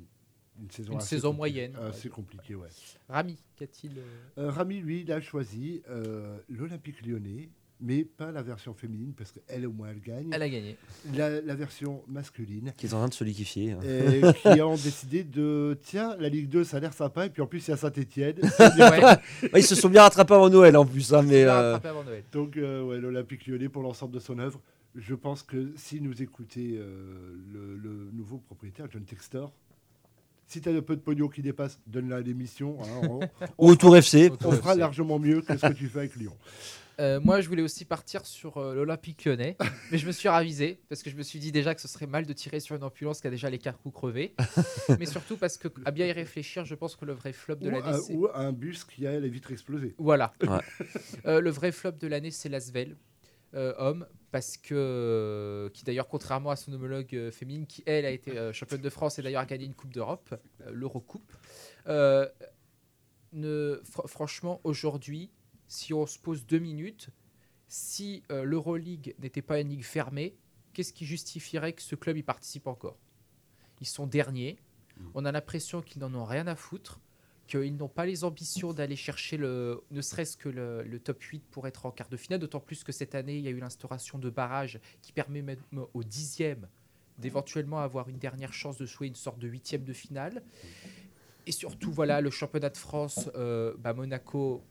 une saison, Une assez saison moyenne. Assez compliquée, ouais. Rami, qu'a-t-il euh, Euh, Rami, lui, il a choisi euh, l'Olympique lyonnais, mais pas la version féminine, parce qu'elle, au moins, elle gagne. Elle a gagné. La, la version masculine. Qui est en train de se liquifier. hein. Et qui ont décidé de tiens la Ligue 2 ça a l'air sympa et puis en plus il y a Saint-Etienne Ouais, ils se sont bien rattrapés avant Noël en plus. hein, mais, euh, avant Noël. donc euh, ouais, l'Olympique lyonnais pour l'ensemble de son œuvre je pense que si nous écoutez euh, le, le nouveau propriétaire John Textor si tu as un peu de pognon qui dépasse donne-la à l'émission hein, Ou au Tour FC. On fera largement mieux que ce que tu fais avec Lyon Euh, moi, je voulais aussi partir sur euh, l'Olympique lyonnais, mais je me suis ravisé parce que je me suis dit déjà que ce serait mal de tirer sur une ambulance qui a déjà les carcous crevés, mais surtout parce que à bien y réfléchir, je pense que le vrai flop de l'année, ou un bus qui a les vitres explosées voilà. Ouais. Euh, le vrai flop de l'année, c'est Lasvel. euh, homme, parce que, qui d'ailleurs, contrairement à son homologue euh, féminine, qui elle a été euh, championne de France et d'ailleurs a gagné une Coupe d'Europe, euh, l'Eurocoupe, euh, ne, fr- franchement, aujourd'hui, si on se pose deux minutes, si euh, l'Euroleague n'était pas une ligue fermée, qu'est-ce qui justifierait que ce club y participe encore? Ils sont derniers, on a l'impression qu'ils n'en ont rien à foutre, qu'ils n'ont pas les ambitions d'aller chercher le, ne serait-ce que le, le top 8 pour être en quart de finale, d'autant plus que cette année, il y a eu l'instauration de barrages qui permet même au dixième d'éventuellement avoir une dernière chance de jouer une sorte de huitième de finale. Et surtout, voilà, le championnat de France, euh, bah, Monaco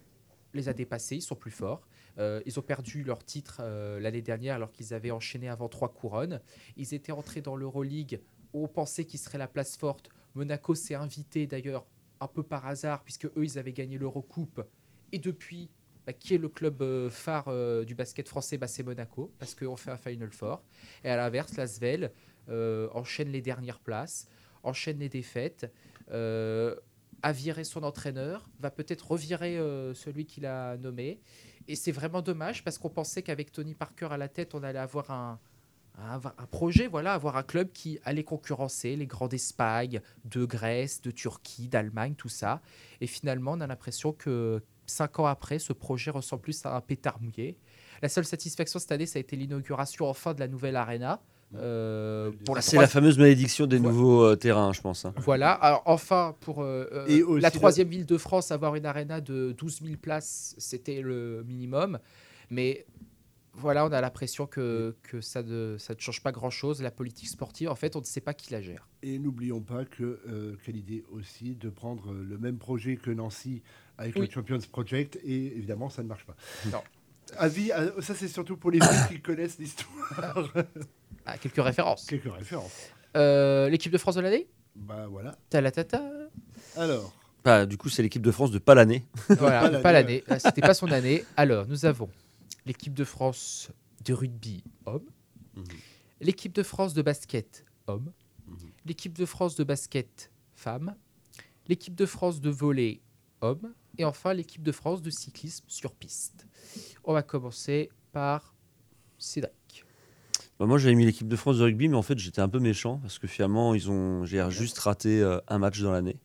les a dépassés, ils sont plus forts. Euh, ils ont perdu leur titre euh, l'année dernière alors qu'ils avaient enchaîné avant trois couronnes. Ils étaient entrés dans l'Euroleague on pensait qu'ils seraient la place forte. Monaco s'est invité d'ailleurs un peu par hasard puisque eux ils avaient gagné l'Eurocoupe. Et depuis, bah, qui est le club euh, phare du basket français? Bah, C'est Monaco parce qu'on fait un Final Four. Et à l'inverse, l'Asvel enchaîne les dernières places, enchaîne les défaites. A viré son entraîneur, va peut-être revirer euh, celui qu'il a nommé. Et c'est vraiment dommage parce qu'on pensait qu'avec Tony Parker à la tête, on allait avoir un, un, un projet, voilà, avoir un club qui allait concurrencer les grands d'Espagne, de Grèce, de Turquie, d'Allemagne, tout ça. Et finalement, on a l'impression que cinq ans après, ce projet ressemble plus à un pétard mouillé. La seule satisfaction cette année, ça a été l'inauguration enfin de la nouvelle arena. Euh, C'est la fameuse malédiction des Ouais. nouveaux euh, terrains, je pense. hein. voilà, alors enfin pour euh, Et la troisième ville de France, avoir une arena de 12 000 places, c'était le minimum. Mais voilà, on a l'impression que, que ça, ne, ça ne change pas grand-chose. La politique sportive, en fait, on ne sait pas qui la gère. Et n'oublions pas que euh, quelle idée aussi de prendre le même projet que Nancy avec Oui. le Champions Project et évidemment ça ne marche pas. Non. Avis, ça c'est surtout pour les gens qui connaissent l'histoire. Ah, quelques références. Quelques références. Euh, L'équipe de France de l'année? Bah voilà. Talatata. Alors, Bah, du coup, c'est l'équipe de France de pas l'année. Voilà, pas l'année. C'était pas son année. Alors, nous avons l'équipe de France de rugby homme, Mhm. l'équipe de France de basket homme, Mhm. l'équipe de France de basket femme, l'équipe de France de volley homme, et enfin l'équipe de France de cyclisme sur piste. On va commencer par Cédric. Bah, moi, j'avais mis l'équipe de France de rugby, mais en fait, j'étais un peu méchant parce que finalement, ils ont j'ai juste raté euh, un match dans l'année.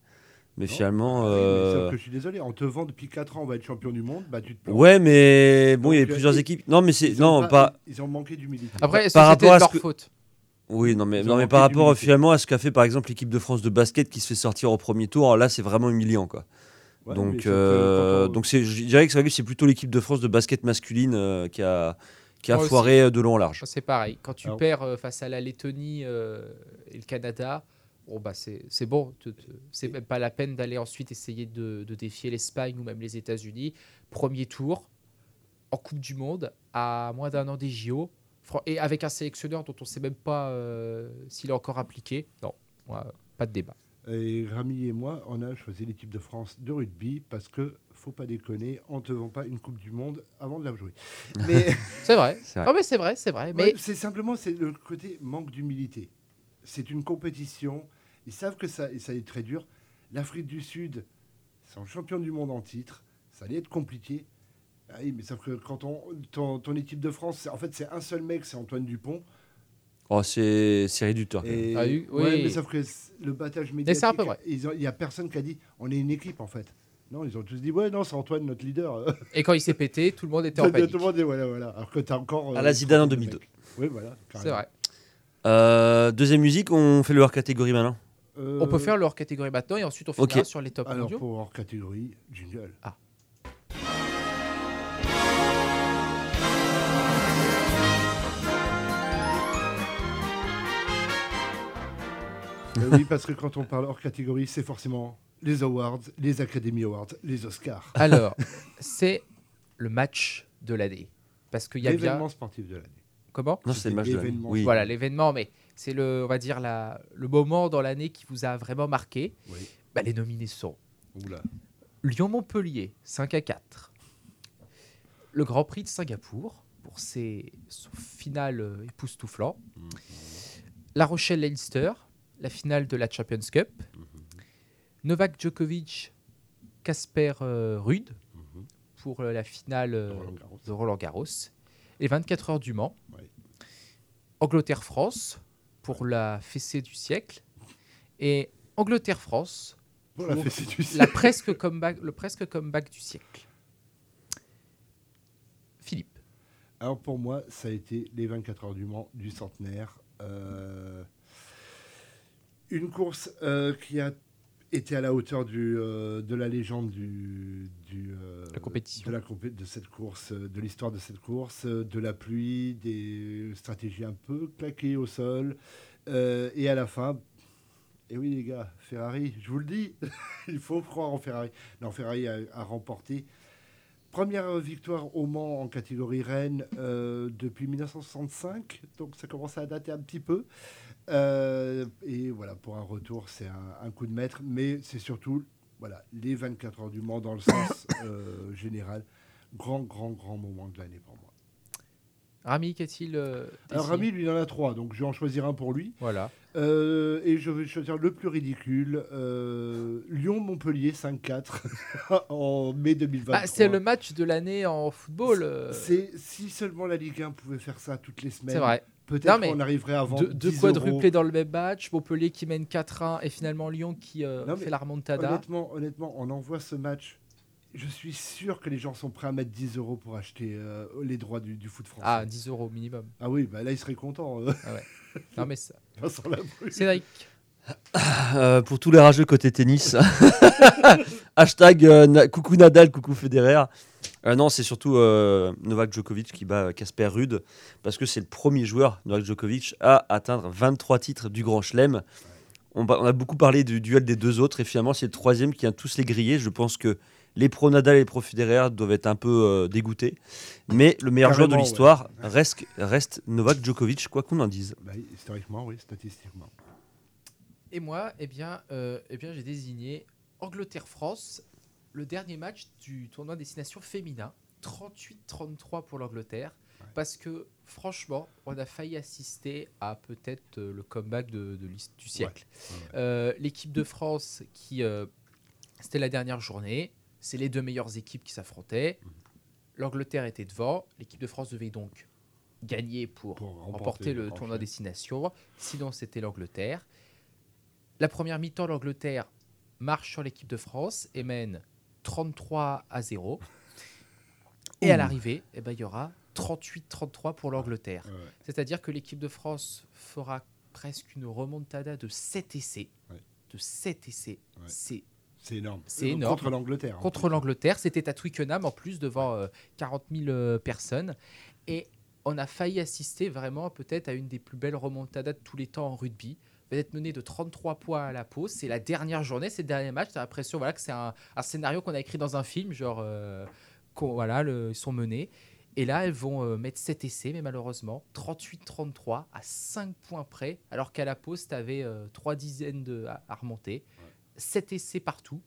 Mais Non. finalement. Ah oui, mais euh, sauf que je suis désolé, on te vend depuis 4 ans, on va être champion du monde, bah tu te plantes. Ouais, mais bon, il y avait euh, plusieurs ils- équipes. Non, mais c'est Ils ont non pas. Ils ont manqué d'humilité. Après, est-ce que c'était leur que- faute? Oui, non, mais non, mais par rapport finalement à ce qu'a fait par exemple l'équipe de France de basket qui se fait sortir au premier tour, là, c'est vraiment humiliant, quoi. Ouais, mais donc, euh, donc c'est, je dirais que c'est vrai que c'est plutôt l'équipe de France de basket masculine euh, qui a qui a Moi foiré euh, de long en large. C'est pareil. Quand tu Alors- perds euh, face à la Lettonie euh, et le Canada, bon, bah, c'est c'est bon. C'est même pas la peine d'aller ensuite essayer de, de défier l'Espagne ou même les États-Unis. Premier tour en Coupe du Monde à moins d'un an des JO. Et avec un sélectionneur dont on ne sait même pas euh, s'il est encore impliqué. Non, pas de débat. Et Rami et moi, on a choisi l'équipe de France de rugby parce que, faut pas déconner, on ne te vend pas une Coupe du Monde avant de la jouer. Mais C'est vrai. C'est vrai. Non, mais c'est vrai, c'est vrai. Mais Ouais, c'est simplement c'est le côté manque d'humilité. C'est une compétition. Ils savent que ça, et ça est très dur. L'Afrique du Sud, sont champions du monde en titre. Ça allait être compliqué. Ah oui, mais sauf que quand on, ton, ton équipe de France, c'est- en fait, c'est un seul mec, c'est Antoine Dupont. Oh, c'est c'est réducteur. Et, Ah oui, ouais, mais sauf que le battage c'est médiatique, un il n'y a personne qui a dit on est une équipe en fait. Non, ils ont tous dit ouais, non, c'est Antoine notre leader. et quand il s'est pété, tout le monde était en Tout panique. le monde dit voilà, voilà. Alors que encore. À la Zidane en 32 2002. mecs. Oui, voilà. C'est vrai. Euh, deuxième musique, on fait le hors catégorie maintenant. Euh, On peut faire leur catégorie maintenant et ensuite on finira sur les top Alors pour hors catégorie, jingle. Ah. Euh, oui, parce que quand on parle hors catégorie, c'est forcément les awards, les Academy Awards, les Oscars. Alors, c'est le match de l'année. Parce qu'il y a L'événement bien. sportif de l'année. Comment? Non, c'est le match de l'année. l'événement. Oui. Voilà, l'événement, mais c'est le, on va dire, la, le moment dans l'année qui vous a vraiment marqué. Oui. Bah, les nominés sont Oula. Lyon-Montpellier, 5 à 4. Le Grand Prix de Singapour, pour ses, son final euh, époustouflant. La Rochelle-Leinster, la finale de la Champions Cup. Novak Djokovic, Casper euh, Ruud, pour euh, la finale euh, de Roland Garros. Et 24 heures du Mans. Ouais. Angleterre-France, pour la fessée du siècle. Et Angleterre-France, Pour la Pour fessée du la siècle. presque comeback, le presque comeback du siècle. Philippe. Alors pour moi, ça a été les 24 heures du Mans du centenaire. Euh, une course euh, qui a été à la hauteur du, euh, de la légende du, du, euh, La compétition. de, la compé- de cette course, euh, de l'histoire de cette course, de la pluie, des stratégies un peu claquées au sol. Euh, et à la fin, et oui les gars, Ferrari, je vous le dis, il faut croire en Ferrari. Non, Ferrari a, a remporté Première victoire au Mans en catégorie Rennes euh, depuis 1965, donc ça commence à dater un petit peu. Euh, et voilà, pour un retour, c'est un, un coup de maître, mais c'est surtout voilà, les 24 heures du Mans dans le sens euh, général. Grand, grand, grand moment de l'année pour moi. Rami, qu'a-t-il euh, Alors Rami, lui, il en a trois, donc je vais en choisir un pour lui. Voilà. Euh, et je vais choisir le plus ridicule, euh, Lyon-Montpellier 5-4 en mai 2023. Ah, c'est le match de l'année en football. euh, C'est si seulement la Ligue 1 pouvait faire ça toutes les semaines. C'est vrai. Peut-être qu'on arriverait à vendre Deux, deux 10 quadruplés dans le même match? Montpellier qui mène 4-1 et finalement Lyon qui Non, fait la remontada? Honnêtement, honnêtement, on envoie ce match. Je suis sûr que les gens sont prêts à mettre 10 euros pour acheter euh, les droits du, du foot français. Ah, 10 euros minimum. Ah oui, bah là, ils seraient contents. euh, Non, mais ça. Labrousse. Cédric. Euh, pour tous les rageux côté tennis, hashtag euh, Na- coucou Nadal, coucou Federer. Ah non, c'est surtout euh, Novak Djokovic qui bat Casper Ruud parce que c'est le premier joueur, Novak Djokovic, à atteindre 23 titres du Grand Chelem. On, on a beaucoup parlé du duel des deux autres et finalement c'est le troisième qui a tous les grillés. Je pense que les pro Nadal et les pro Federer doivent être un peu euh, dégoûtés, mais le meilleur joueur de l'histoire reste, reste Novak Djokovic, quoi qu'on en dise. Bah, historiquement, oui, statistiquement. Et moi, eh bien, euh, eh bien j'ai désigné Angleterre-France, le dernier match du tournoi destination féminin. 38-33 pour l'Angleterre. Parce que, franchement, on a failli assister à peut-être euh, le comeback de, de l'his- du siècle. Ouais, ouais. Euh, L'équipe de France, qui euh, c'était la dernière journée, c'est les deux meilleures équipes qui s'affrontaient. L'Angleterre était devant. L'équipe de France devait donc gagner pour, Pour remporter, remporter le tournoi destination. Sinon, c'était l'Angleterre. La première mi-temps, l'Angleterre marche sur l'équipe de France et mène 33 à 0. Et à l'arrivée, eh ben, il y aura 38-33 pour l'Angleterre. Ouais, ouais. C'est-à-dire que l'équipe de France fera presque une remontada de 7 essais. Ouais. De 7 essais. C'est C'est énorme. C'est Euh, énorme. Contre l'Angleterre. en contre l'Angleterre. C'était à Twickenham en plus devant euh, 40 000 euh, personnes. Et on a failli assister vraiment peut-être à une des plus belles remontadas de tous les temps en rugby. Vous êtes mené de 33 points à la pause. C'est la dernière journée, c'est le dernier match. Tu as l'impression voilà, que c'est un, un scénario qu'on a écrit dans un film. Genre, euh, voilà, le- ils sont menés. Et là, elles vont euh, mettre 7 essais, mais malheureusement, 38-33 à 5 points près, alors qu'à la pause, tu avais 3 dizaines de, à, à remonter. 7 essais partout.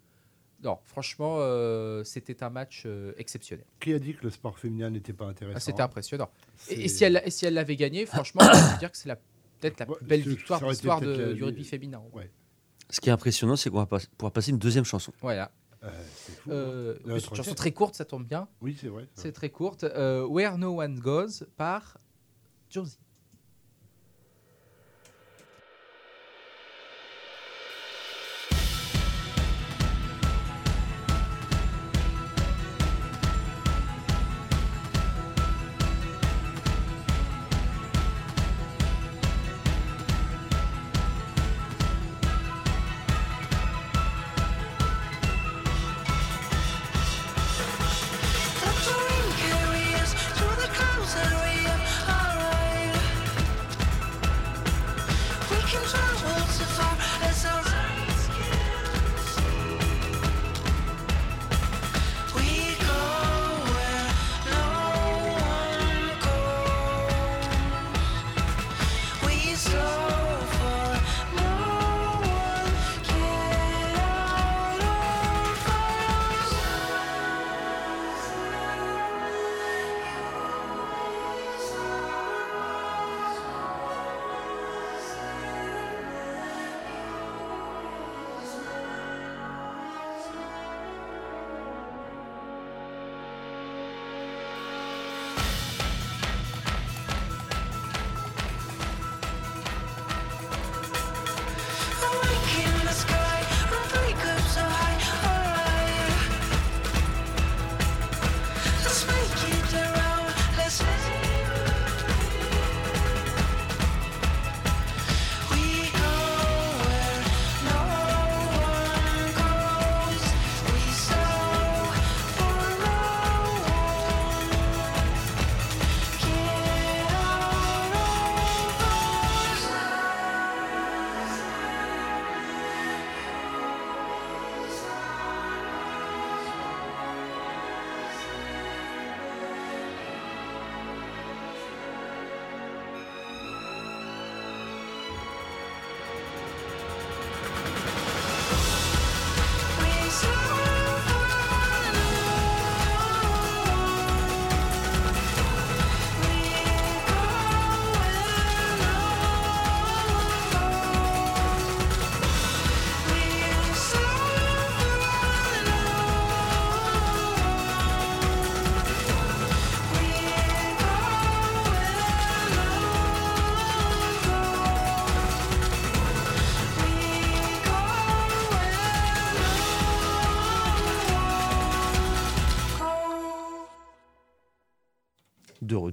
Non, franchement, euh, c'était un match euh, exceptionnel. Qui a dit que le sport féminin n'était pas intéressant Ah, c'était impressionnant. Et, et si elle, et si elle l'avait gagné, franchement, je peux dire que c'est la- peut-être la Ouais, plus belle victoire de l'histoire du rugby féminin. Ouais. Ce qui est impressionnant, c'est qu'on va pas- pouvoir passer une deuxième chanson. Voilà. Euh, fou. hein. Euh, une chanson très courte, ça tombe bien. Oui, c'est vrai. C'est très courte. Euh, Where No One Goes par Josie.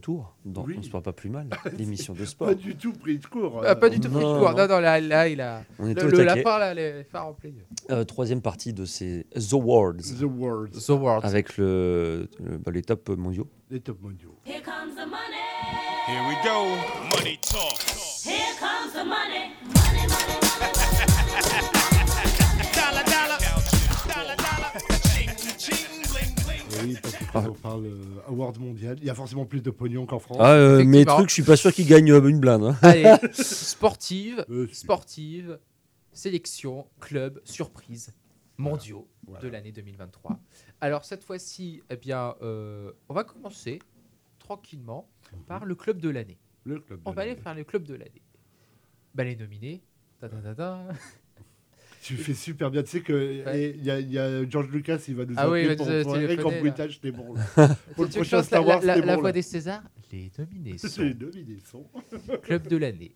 Retour, dans Oui. On se parle pas plus mal, l'émission de sport. Pas du tout pris de cours. Ah, pas euh, du tout pris de non, cours. non. Non, là, là, il a. On était Le, au le lapin, là, les phares en. Euh, troisième partie de ces The Awards, The World, The World. avec le, le- bah, les tops mondiaux. les top mondiaux. Here comes the money. Here we go. Money talk. Here comes the money. Money, money, money. Dollar, Quand on parle euh, award mondial, il y a forcément plus de pognon qu'en France. Ah, euh, mes trucs, je suis pas sûr qu'ils gagnent euh, une blinde. hein. Allez, sportive, Euh, sportive, sélection, club, surprise, mondiaux Voilà. de l'année 2023. Alors cette fois-ci, eh bien, euh, on va commencer tranquillement par le club de l'année. Le club de On va aller l'année. faire le club de l'année. Bah, les nominés. ta, ta, ta, ta. Tu fais super bien. Tu sais que Ouais. il y, a- il y a George Lucas, il va nous Ah oui, pour, pour là. bruitage, t'es bon. Pour le prochain Star la, Wars, la- la bon. voix des Césars. Les nominés sont les nominations. club de l'année.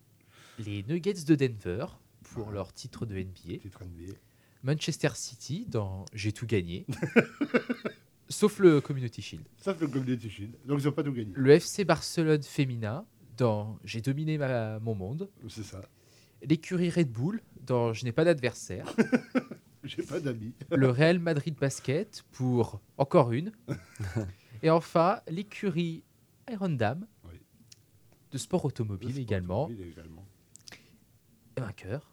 Les Nuggets de Denver pour leur titre de NBA. Titre NBA. Manchester City dans J'ai tout gagné. Sauf le Community Shield. C'est le Community Shield. Donc, ils n'ont pas tout gagné. Le FC Barcelone féminin dans J'ai dominé ma- mon monde. C'est ça. L'écurie Red Bull dans Je n'ai pas d'adversaire. J'ai pas d'amis. le Real Madrid Basket pour encore une. Et enfin, l'écurie Iron Dame Oui. de sport automobile sport également. automobile également. Et vainqueur,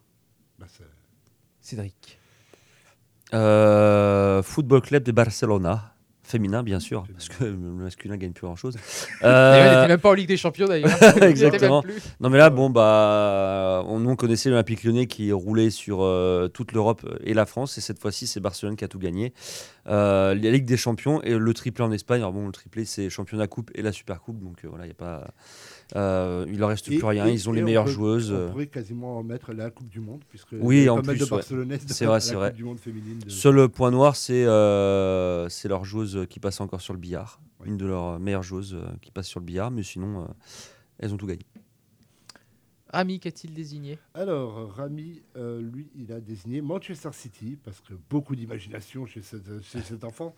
Bah, Cédric. Euh, Football Club de Barcelona, féminin bien sûr, parce que le masculin gagne plus grand chose. Il n'était même pas en Ligue des Champions d'ailleurs. Même Exactement. Non mais là bon bah on, on connaissait l'Olympique Lyonnais qui roulait sur euh, toute l'Europe et la France et cette fois-ci c'est Barcelone qui a tout gagné. Euh, la Ligue des Champions et le triplé en Espagne. Alors bon le triplé c'est championnat coupe et la super coupe donc euh, voilà il y a pas euh, il leur reste Et- plus rien. et- Ils ont les on meilleures peut- joueuses. On euh. pourrait quasiment en mettre la Coupe du Monde, puisque Oui, en pas mal plus, de ouais. Barcelonaises C'est vrai, la c'est Coupe vrai. du Monde féminine. de- Seul point noir c'est euh, c'est leur joueuse qui passe encore sur le billard, Oui. une de leurs meilleures joueuses qui passe sur le billard, mais sinon elles ont tout gagné. Rami qu'a-t-il désigné? Alors, Rami, euh, lui, il a désigné Manchester City, parce que beaucoup d'imagination chez, cet- chez cet enfant.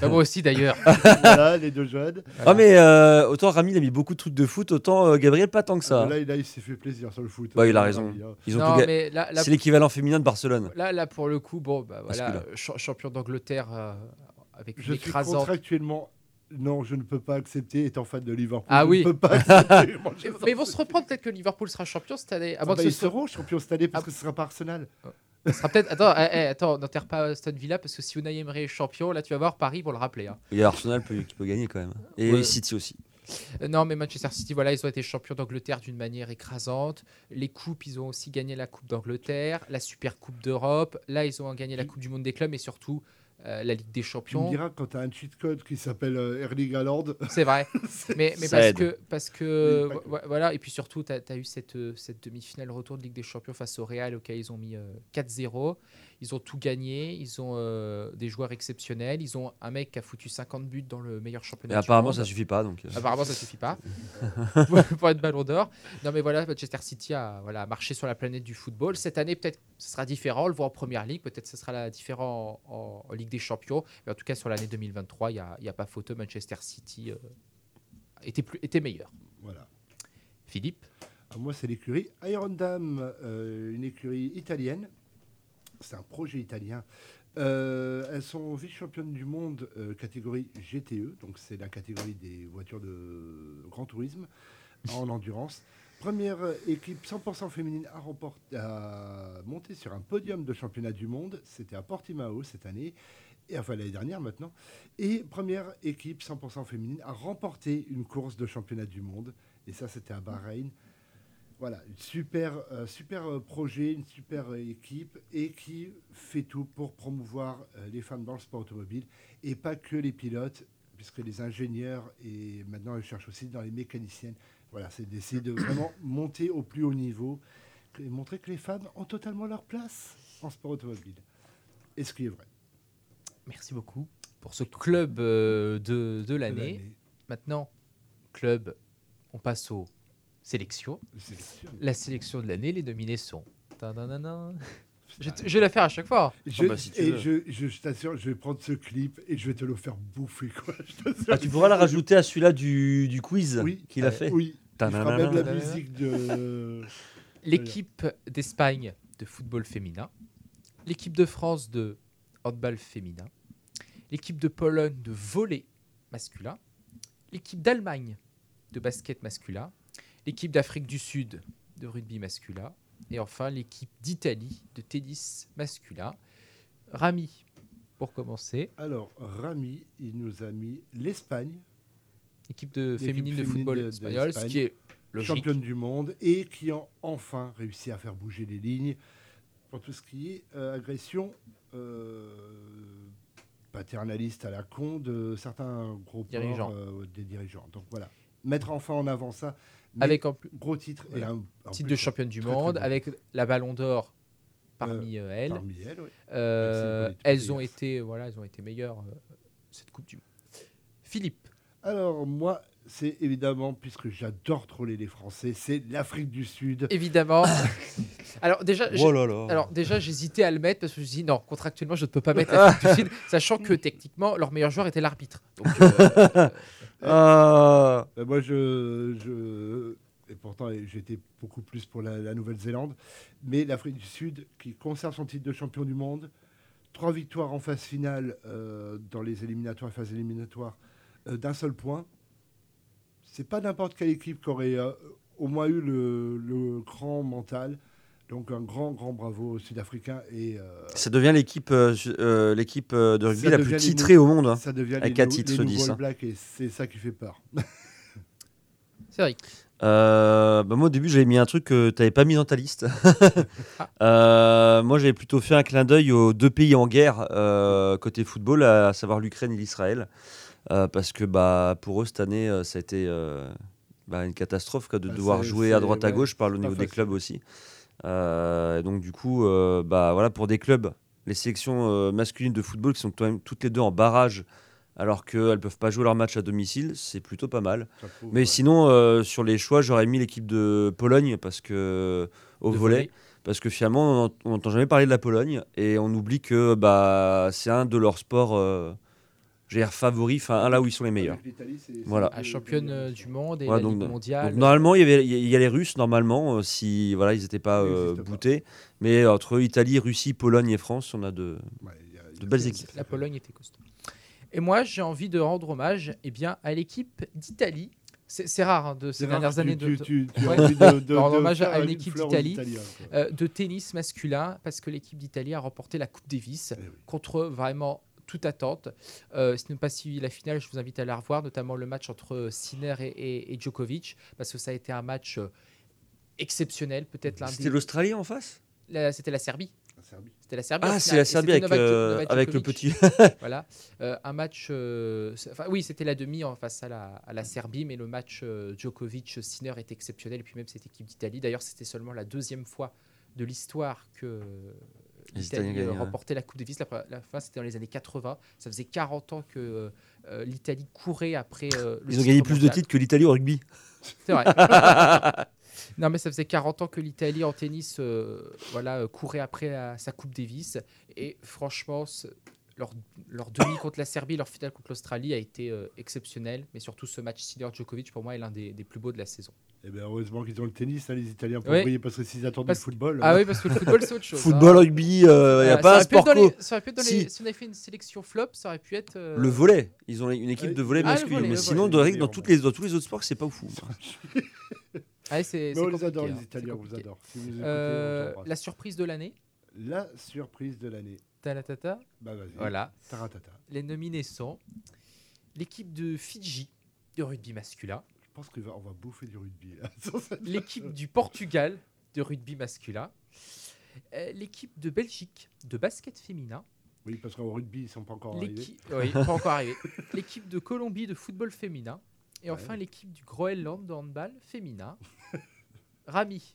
Bah, Moi aussi d'ailleurs. voilà, les deux jeunes. Ah mais euh, autant Rami il a mis beaucoup de trucs de foot, autant euh, Gabriel pas tant que ça. Ah, là, il, s'est fait plaisir sur le foot. Bah, il a raison. Hein. Ils ont non, mais là, là, C'est l'équivalent féminin de Barcelone. là, là, pour le coup, bon, bah, voilà, champion d'Angleterre euh, avec Je suis contractuellement. Non, je ne peux pas accepter, étant fan de Liverpool. Ah je oui. ne peux pas accepter Mais, ils vont se City. reprendre peut-être que Liverpool sera champion cette année. À Ah bah, que ils ce soit- seront champions cette année parce Ah. que ce sera pas Arsenal. Ce sera peut-être. Attends, eh, eh, attends, n'enterre pas Aston Villa parce que si Unai Emery est champion, là tu vas voir Paris pour le rappeler. hein. Il y a Arsenal peut- qui peut gagner quand même. Et Ouais. City aussi. Euh, Non, mais Manchester City, voilà, ils ont été champions d'Angleterre d'une manière écrasante. Les coupes, ils ont aussi gagné la Coupe d'Angleterre, la Super Coupe d'Europe. Là, ils ont gagné la Coupe du Monde des clubs et surtout euh, la Ligue des Tu me Champions. diras quand tu as un cheat code qui s'appelle euh, Erling Haaland. C'est vrai. mais parce aide. que, parce que Oui, vo- voilà, et puis surtout, tu as, eu cette, euh, cette demi-finale retour de Ligue des Champions face au Real, auquel ils ont mis euh, 4-0. Ils ont tout gagné. Ils ont euh, des joueurs exceptionnels. Ils ont un mec qui a foutu 50 buts dans le meilleur Et championnat. du apparemment monde. ça suffit pas donc. euh. Apparemment, ça suffit pas pour, être ballon d'or. Non, mais voilà, Manchester City a voilà, marché sur la planète du football. Cette année, peut-être ce sera différent. On le voit en première ligue. Peut-être ce sera la différent en, en- en Ligue des Champions. Mais en tout cas, sur l'année 2023, il n'y a, il y a pas photo. Manchester City euh, était, plus, était meilleur. Voilà. Philippe? Alors, moi, c'est l'écurie Iron Dame, euh, une écurie italienne. C'est un projet italien. Euh, elles sont vice-championnes du monde euh, catégorie GTE, donc c'est la catégorie des voitures de grand tourisme en endurance. Première équipe 100% féminine à, remporter, à monter sur un podium de championnat du monde. C'était à Portimao cette année, et enfin l'année dernière maintenant. Et première équipe 100% féminine à remporter une course de championnat du monde. Et ça, c'était à Bahreïn. Voilà, une super, euh, super euh, projet, une super euh, équipe et qui fait tout pour promouvoir euh, les femmes dans le sport automobile et pas que les pilotes, puisque les ingénieurs et maintenant ils cherchent aussi dans les mécaniciennes. Voilà, c'est d'essayer de vraiment monter au plus haut niveau et montrer que les femmes ont totalement leur place en sport automobile. Et ce qui est vrai. Merci beaucoup pour ce club euh, de, l'année. Maintenant, club, on passe aux sélection. La sélection de l'année, les nominés sont. Je, je vais la faire à chaque fois. Je, bah, si et je, je, je t'assure, je vais prendre ce clip et je vais te le faire bouffer. Quoi. Ah, tu pourras la rajouter à celui-là du, du quiz Oui. qu'il a fait. Oui. Il fera même la Tanana. musique de. L'équipe d'Espagne de football féminin, l'équipe de France de handball féminin, l'équipe de Pologne de volley masculin, l'équipe d'Allemagne de basket masculin, l'équipe d'Afrique du Sud de rugby masculin et enfin l'équipe d'Italie de tennis masculin. Rami, pour commencer, Alors, Rami, il nous a mis l'Espagne, équipe de féminine de football de- de espagnol, ce l'Espagne. qui est logique. championne du monde, et qui ont enfin réussi à faire bouger les lignes pour tout ce qui est euh, agression euh, paternaliste à la con de certains Dirigeants. euh, des dirigeants. Donc voilà, mettre enfin en avant ça. Mais Avec plus gros titre et un, en titre de championne du très, monde, avec la Ballon d'Or parmi euh, elles. parmi elles. oui. Euh, Merci pour les elles tweets. ont été, voilà, elles ont été meilleures euh, cette Coupe du Monde. Philippe, Alors moi, c'est évidemment puisque j'adore troller les Français, c'est l'Afrique du Sud. évidemment. alors déjà, Oh là là. alors déjà, j'hésitais à le mettre parce que je me suis dit non, contractuellement, je ne peux pas mettre l'Afrique du Sud, sachant que techniquement, leur meilleur joueur était l'arbitre. Donc, euh, Ah. Euh, moi, je, je- Et pourtant, j'étais beaucoup plus pour la, la Nouvelle-Zélande. Mais l'Afrique du Sud, qui conserve son titre de champion du monde, trois victoires en phase finale euh, dans les éliminatoires, phases éliminatoires, euh, d'un seul point. C'est pas n'importe quelle équipe qui aurait euh, au moins eu le, le grand mental. Donc un grand, grand bravo aux Sud-Africains. Et euh, Ça devient l'équipe euh, euh, l'équipe euh, de rugby Ça la plus les titrée au monde. hein. ça devient avec les, quatre titres les nouveaux 10, All hein. Blacks et c'est ça qui fait peur. c'est vrai. Euh, bah, moi au début j'avais mis un truc que tu n'avais pas mis dans ta liste. Ah. Euh, moi j'avais plutôt fait un clin d'œil aux deux pays en guerre euh, côté football, à savoir l'Ukraine et l'Israël. Euh, parce que bah, pour eux cette année ça a été euh, bah, une catastrophe quoi, de Bah, devoir jouer à droite à gauche par le niveau des clubs aussi. Euh, donc du coup euh, bah, voilà, pour des clubs, les sélections euh, masculines de football qui sont quand même toutes les deux en barrage alors qu'elles ne peuvent pas jouer leur match à domicile, c'est plutôt pas mal. Prouve, Mais ouais. sinon, euh, sur les choix, j'aurais mis l'équipe de Pologne parce que au De volet, volley. parce que finalement, on on n'entend jamais parler de la Pologne et on oublie que bah c'est un de leurs sports, euh, j'ai dire favoris, enfin là où ils sont les meilleurs. Voilà. À le- championne euh, du monde et Voilà, la donc, Ligue mondiale. donc normalement, il y avait, il y a les Russes normalement euh, si voilà ils n'étaient pas euh, pas. boutés, mais entre Italie, Russie, Pologne et France, on a de, Ouais, y a- de belles équipes. La Pologne était costaud. Et moi, j'ai envie de rendre hommage eh bien, à l'équipe d'Italie. C'est rare hein, de ces rare dernières années tu, de, tu, tu, tu Ouais. as envie de, de, Rendre de hommage à une équipe d'Italie. Euh, de tennis masculin parce que l'équipe d'Italie a remporté la Coupe Davis Eh oui. contre vraiment toute attente. Euh, si vous n'avez pas suivi la finale, je vous invite à la revoir, notamment le match entre Sinner et, et- et Djokovic, parce que ça a été un match euh, exceptionnel, peut-être l'un C'était des... l'Australie en face? C'était la Serbie. La Serbie. C'était la Serbie. Ah, c'est la Serbie c'était avec, Novak- euh, Novak avec le petit. Voilà, Euh, un match. euh, enfin, oui, c'était la demi en face à la, à la Serbie, mais le match euh, Djokovic-Sinner est exceptionnel. Et puis même cette équipe d'Italie. D'ailleurs, c'était seulement la deuxième fois de l'histoire que l'Italie euh, ouais. remportait la Coupe Davis. La, fin, c'était dans les années 80. Ça faisait 40 ans que euh, l'Italie courait après. euh, le Ils ont gagné plus de titres que l'Italie au rugby. C'est vrai. non, mais ça faisait 40 ans que l'Italie en tennis euh, voilà, euh, courait après sa Coupe Davis. Et franchement, leur, leur demi contre la Serbie, leur finale contre l'Australie a été euh, exceptionnel. Mais surtout, ce match Sinner-Djokovic, pour moi, est l'un des, des plus beaux de la saison. Eh ben, heureusement qu'ils ont le tennis, hein, les Italiens, pour Ouais. briller, parce que s'ils attendent Parce- le football. Ah euh, oui, parce que le football, c'est autre chose. Football, hein. rugby, il n'y a pas un sport les- co. ça aurait pu être dans les- Si. Si on avait fait une sélection flop, ça aurait pu être. euh, Le volet, ils ont une équipe Ouais. de volet Ah, le masculin. volley, mais sinon, volley, dans, volley, toutes les, dans tous les autres sports, c'est pas fou. ouais, c'est- Mais c'est on les adore, hein, les Italiens, on vous compliqué. adore. Si vous écoutez, Euh, on vous embrasse. la surprise de l'année, La surprise de l'année. Talatata, Bah vas-y. voilà. Taratata. Les nominés sont l'équipe de Fidji de rugby masculin, pense qu'on va, on va bouffer du rugby. cette- l'équipe du Portugal de rugby masculin, euh, l'équipe de Belgique de basket féminin, Oui, parce qu'au rugby, ils sont pas encore arrivés. l'équipe oui, pas encore arrivé, l'équipe de Colombie de football féminin et Ouais. enfin l'équipe du Groenland de handball féminin. Rami,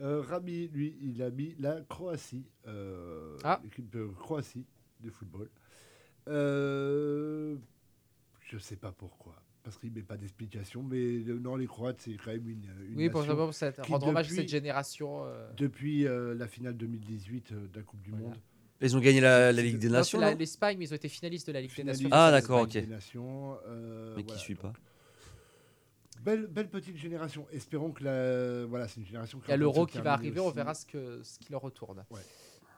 Euh, Rami, lui, il a mis la Croatie. euh, Ah. L'équipe de Croatie de football. Euh, je sais pas pourquoi. Parce qu'il met pas d'explication, mais euh, non, les Croates, c'est quand même une, une Oui, pour, nation. pour cette- qui, rendre hommage à depuis- cette génération. euh, Depuis euh, la finale 2018 euh, de la Coupe du Voilà. Monde. Ils ont gagné la, Ligue des Nations. l'Espagne, mais ils ont été finalistes de la Ligue des Nations. Ah, d'accord, ok. des Nations, euh, Mais qui voilà, suit donc, pas. Belle, belle petite génération. Espérons que la... voilà, c'est une génération qui Il y a l'euro qui va arriver, on verra ce, que, ce qui leur retourne. Ouais.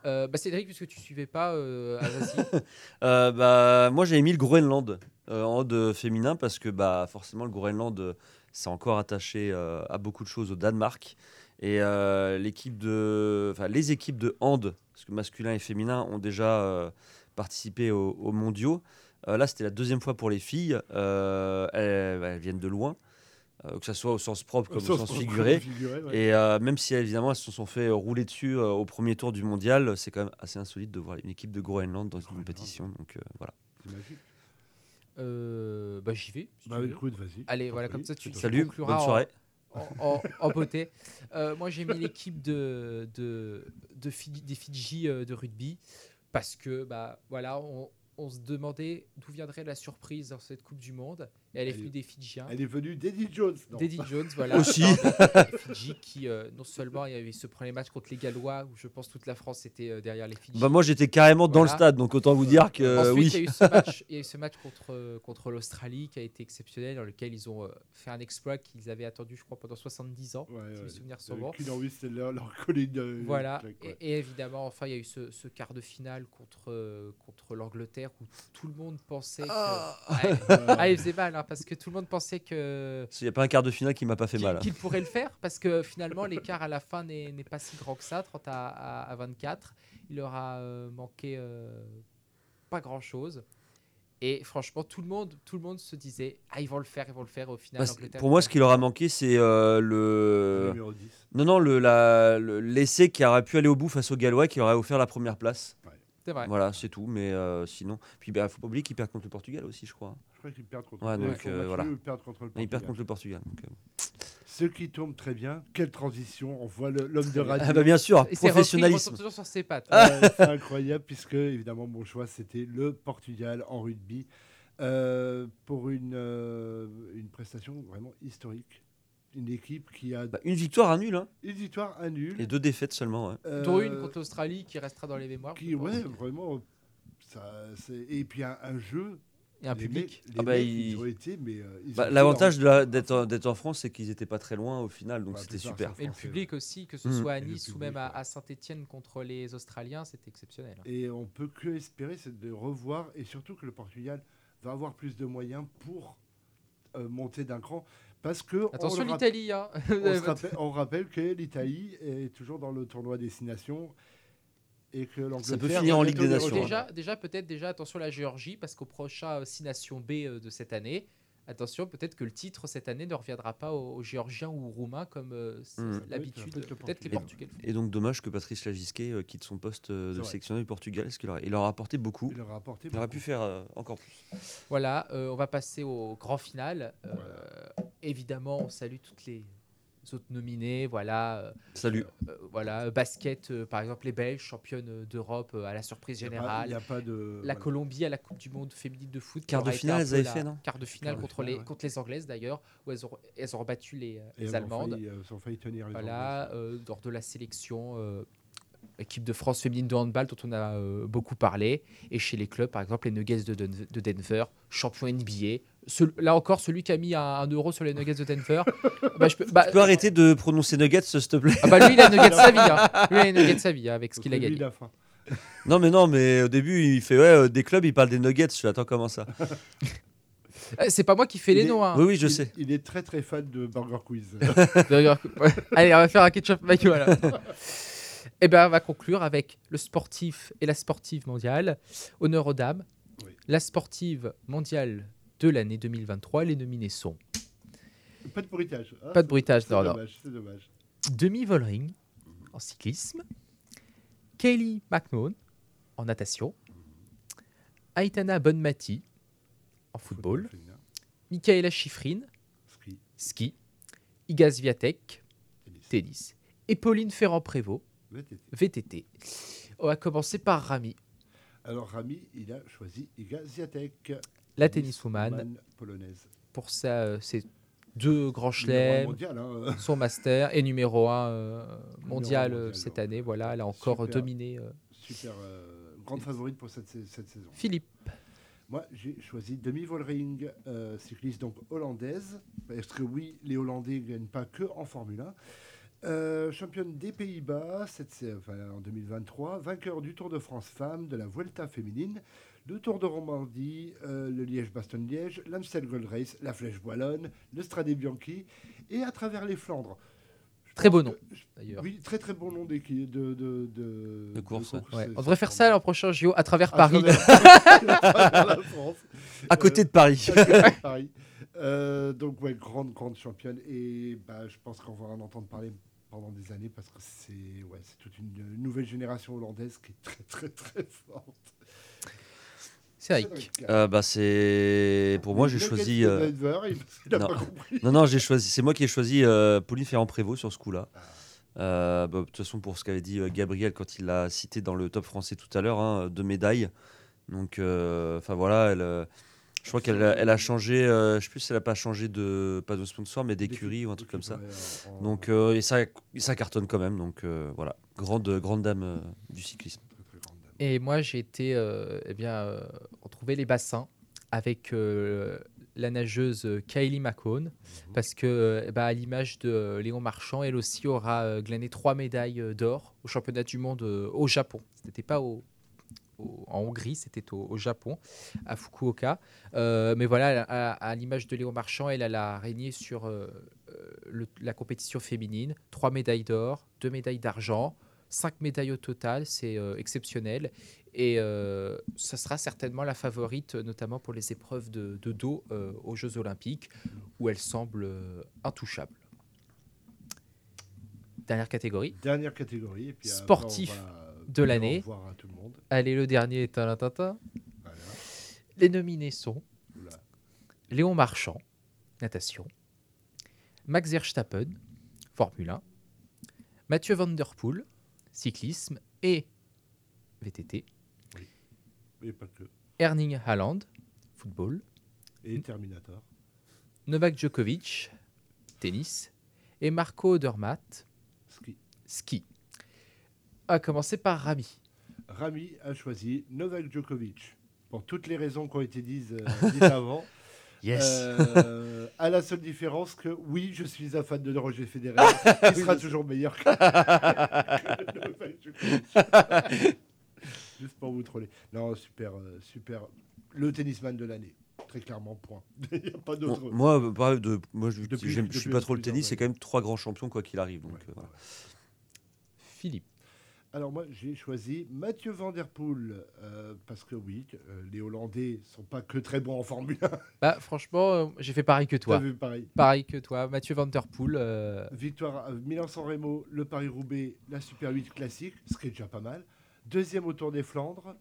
Euh, bah Cédric, puisque tu suivais pas, euh. Euh, bah, moi, j'avais mis le Groenland en hand féminin parce que bah, forcément, le Groenland, c'est encore attaché à beaucoup de choses au Danemark. Et l'équipe de, les équipes de hand, parce que masculin et féminin, ont déjà participé aux, aux mondiaux. Là, c'était la deuxième fois pour les filles. Elles viennent de loin, euh, que ce soit au sens propre comme au sens figuré. ouais. Et euh, même si évidemment elles se sont fait rouler dessus euh, au premier tour du mondial, c'est quand même assez insolite de voir une équipe de Groenland dans une Groenland. compétition. Donc euh, voilà. C'est magique. Euh, bah, J'y vais. si Bah écoute, vas-y. Allez, voilà, comme ça, tu-. Salut, bonne soirée. en, en- en beauté. Euh, moi, j'ai mis l'équipe de, de, de Fidji- des Fidji euh, de rugby parce que, bah, voilà, on, on se demandait d'où viendrait la surprise dans cette Coupe du Monde. Et elle est Elle venue des Fidjiens. Elle est venue d'Eddie Jones. non. D'Eddie Jones, voilà. Aussi. Fidji qui, euh, non seulement il y avait ce premier match contre les Gallois, où je pense toute la France était euh, derrière les Fidji. Bah, moi j'étais carrément dans le stade, donc autant vous dire que euh, Ensuite, il y a oui. eu ce match, il y a eu ce match contre, contre l'Australie qui a été exceptionnel, dans lequel ils ont euh, fait un exploit qu'ils avaient attendu, je crois, pendant 70 ans. Ouais, si ouais. mes souvenirs sont bons. leur, leur coller de. Voilà, et, ouais. et évidemment, enfin, il y a eu ce, ce quart de finale contre, euh, contre l'Angleterre où tout le monde pensait que. Ouais. Ah, il faisait mal, hein, parce que tout le monde pensait que. Il n'y a pas un quart de finale qui m'a pas fait qu'il mal. qu'il pourrait le faire parce que finalement l'écart à la fin n'est n'est pas si grand que ça, 30 à, à- à 24. Il leur a euh, manqué euh, pas grand chose. Et franchement, tout le monde, tout le monde se disait ah ils vont le faire, ils vont le faire. Au final, Bah, pour moi, ce qui leur a manqué, c'est euh, Le le. numéro 10. Non, non, le, la- le- l'essai qui aurait pu aller au bout face aux Gallois qui aurait offert la première place. C'est vrai. Voilà, c'est tout. Mais euh, sinon. Puis il bah, faut pas oublier qu'ils perdent contre le Portugal aussi, je crois. Je crois qu'ils perdent contre Ouais, donc, euh, voilà. Ils perdent contre le Non, Ils perdent Portugal. contre le Portugal. donc, euh. Ce qui tombe très bien. Quelle transition. On voit l'homme de radio. Ah bah bien sûr, Et repris, professionnalisme. toujours sur ses pattes. C'est incroyable puisque évidemment mon choix c'était le Portugal en rugby euh, pour une, euh, une prestation vraiment historique. Une équipe qui a Bah, une victoire, un nul, hein, une victoire, un nul. et deux défaites seulement. ouais. euh, Dont une contre l'Australie qui restera dans les mémoires. qui, ouais, vraiment. Ça, c'est- et puis un, un jeu. Et un les public. Ah bah, ils été, mais euh, Bah, L'avantage la- d'être en- d'être en France, c'est qu'ils n'étaient pas très loin au final, donc Ouais, c'était super. Et le public aussi, que ce Mm. soit à Et le Nice ou même à, à Saint-Etienne contre les Australiens, c'était exceptionnel. Et on peut que espérer, c'est de revoir, et surtout que le Portugal va avoir plus de moyens pour euh, monter d'un cran. Parce que. on Attention l'Italie, hein. on, se rappelle, on rappelle que l'Italie est toujours dans le tournoi Destination et que l'Angleterre. peut finir en Ligue des Nations. Déjà, déjà peut-être déjà attention la Géorgie parce qu'au prochain euh, Six Nations B euh, de cette année, attention peut-être que le titre cette année ne reviendra pas aux, aux Géorgiens ou aux Roumains comme euh, c'est Mm. l'habitude. Oui, peut-être le Peut-être les Portugal. Portugais. Et donc dommage que Patrice Lagisquet euh, quitte son poste euh, de sélectionneur du Portugal, parce qu'il aurait- il leur a apporté beaucoup. Il leur a apporté. Il aurait pu faire euh, encore plus. Voilà, euh, on va passer au grand final. Euh, Évidemment, on salue toutes les autres nominés. Voilà, euh, Salut. euh, voilà, basket euh, par exemple les Belges championnes euh, d'Europe euh, à la surprise Il y a pas- générale. Il n'y a pas de. La voilà. Colombie à la Coupe du Monde féminine de foot. Quart de finale, elles avaient fait, non Quart de finale Quart de contre, finale, les, ouais. contre les Anglaises d'ailleurs, où elles ont, elles ont battu les, les elles Allemandes. failli, euh, elles ont failli tenir les Voilà, euh, lors de la sélection, euh, équipe de France féminine de handball dont on a euh, beaucoup parlé. Et chez les clubs, par exemple, les Nuggets de, Denver, de Denver, champion NBA. Ce- là encore, celui qui a mis un, un euro sur les Nuggets de Denver. bah, je peux, bah, Tu peux arrêter de prononcer Nuggets, s'il te plaît ah bah, lui, il a les Nuggets de sa vie. hein. Lui, il a les Nuggets de sa vie hein, avec ce qu'il a gagné. Non, mais non, mais au début, il fait ouais, euh, des clubs, il parle des Nuggets. Je fais attends, comment ça? Eh, C'est pas moi qui fais Il les est- noms. hein. Oui, oui, je il, sais. Il est très très fan de Burger Quiz. Allez, on va faire un ketchup mayo là. Et ben, on va conclure avec le sportif et la sportive mondiale. Honneur aux dames. Oui. La sportive mondiale de l'année 2023, les nominés sont pas de bruitage. Ah, Pas de bruitage, C'est non, dommage. Demi Vollering en cyclisme, Kaylee McMahon en natation, Aitana Bonmati en football, Michaela Schifrin, ski, ski, Iga Swiatek, tennis, tennis, et Pauline Ferrand-Prévot, VTT. VTT. On va commencer par Rami. Alors Rami, il a choisi Iga Ziatek. La tenniswoman, Man polonaise. pour sa, euh, ses deux grands chelems, hein. son master et numéro 1 mondial un euh, mondial, cette ouais. année. Voilà, elle a encore Super. dominé euh, Super euh, grande favorite pour cette, sa- cette saison. Philippe. Moi, j'ai choisi Demi Vollering, euh, cycliste donc hollandaise, parce que oui, les Hollandais ne gagnent pas que en Formule 1. Euh, championne des Pays-Bas cette, enfin, en 2023, vainqueur du Tour de France femmes, de la Vuelta féminine, le Tour de Romandie, euh, le Liège-Bastogne-Liège, l'Amstel Gold Race, la Flèche Wallonne, le Strade Bianchi et à travers les Flandres. Je Très beau nom, d'ailleurs. Oui, très très bon nom d'équipe de, de, de, De course, ouais. On devrait faire ça l'an prochain, JO, à travers à Paris. travers- à côté de Paris. Euh, Paris. Euh, donc ouais, grande grande championne et bah, je pense qu'on va en entendre parler pendant des années parce que c'est ouais, c'est toute une nouvelle génération hollandaise qui est très très très forte. C'est Eric. Cédric. Euh, bah, c'est pour moi j'ai choisi. euh, Denver, il, il a non. pas compris. Non, non, j'ai choisi. C'est moi qui ai choisi euh, Pauline Ferrand-Prévot sur ce coup-là. Euh, bah, de toute façon, pour ce qu'avait dit euh, Gabriel quand il l'a cité dans le top français tout à l'heure, hein, deux médailles. Donc, euh, enfin voilà, elle, euh, je crois qu'elle a- elle a changé. euh, je sais plus si elle a pas changé de pas de sponsor, mais d'écurie ou un truc comme ça. Donc, euh, et ça, et ça cartonne quand même. Donc euh, voilà, grande grande dame euh, du cyclisme. très, très grande dame. Et moi, j'ai été euh, eh bien, euh, retrouver les bassins avec euh, la nageuse euh, Kylie McCone, parce que, ben, à l'image de Léon Marchand, elle aussi aura glané trois médailles d'or au championnat du monde au Japon. C'était pas au, au- en Hongrie, c'était au, au Japon, à Fukuoka. Euh, mais voilà, à, à l'image de Léon Marchand, elle, elle a régné sur euh, le- la compétition féminine. Trois médailles d'or, deux médailles d'argent, cinq médailles au total, c'est euh, exceptionnel. Et euh, ça sera certainement la favorite, notamment pour les épreuves de, de dos euh, aux Jeux Olympiques, où elle semble intouchable. Dernière catégorie. Dernière catégorie. Et puis après, Sportif va de l'année. Monde. Allez, le dernier est. Voilà. Les nominés sont Oula. Léon Marchand, natation, Max Verstappen, Formule 1, Mathieu Van Der Poel, cyclisme et VTT, Et pas que. Erling Haaland, football, Et Terminator. Novak Djokovic, tennis, et Marco Odermatt, Ski. ski. Va commencer par Rami. Rami a choisi Novak Djokovic. Pour toutes les raisons qui ont été dites, euh, dites avant. Euh, à la seule différence que, oui, je suis un fan de Roger Federer, qui sera toujours meilleur que. Juste pour vous troller. Non, super, euh, super. Le tennisman de l'année. Très clairement, point. Il n'y a pas Bon, d'autre. moi, pareil, de, moi, je, je suis pas trop le tennis. C'est quand même trois grands champions quoi qu'il arrive. Donc Ouais, euh, voilà. ouais. Philippe. Alors moi, j'ai choisi Mathieu Van Der Poel, euh, parce que oui, euh, les Hollandais sont pas que très bons en Formule 1. Bah, franchement, euh, j'ai fait pareil que toi. vu pareil. Pareil que toi. Mathieu Van Der Poel. Victoire à Milan-San Remo, le Paris-Roubaix, la Super 8 classique, ce qui est déjà pas mal. Deuxième au Tour des Flandres.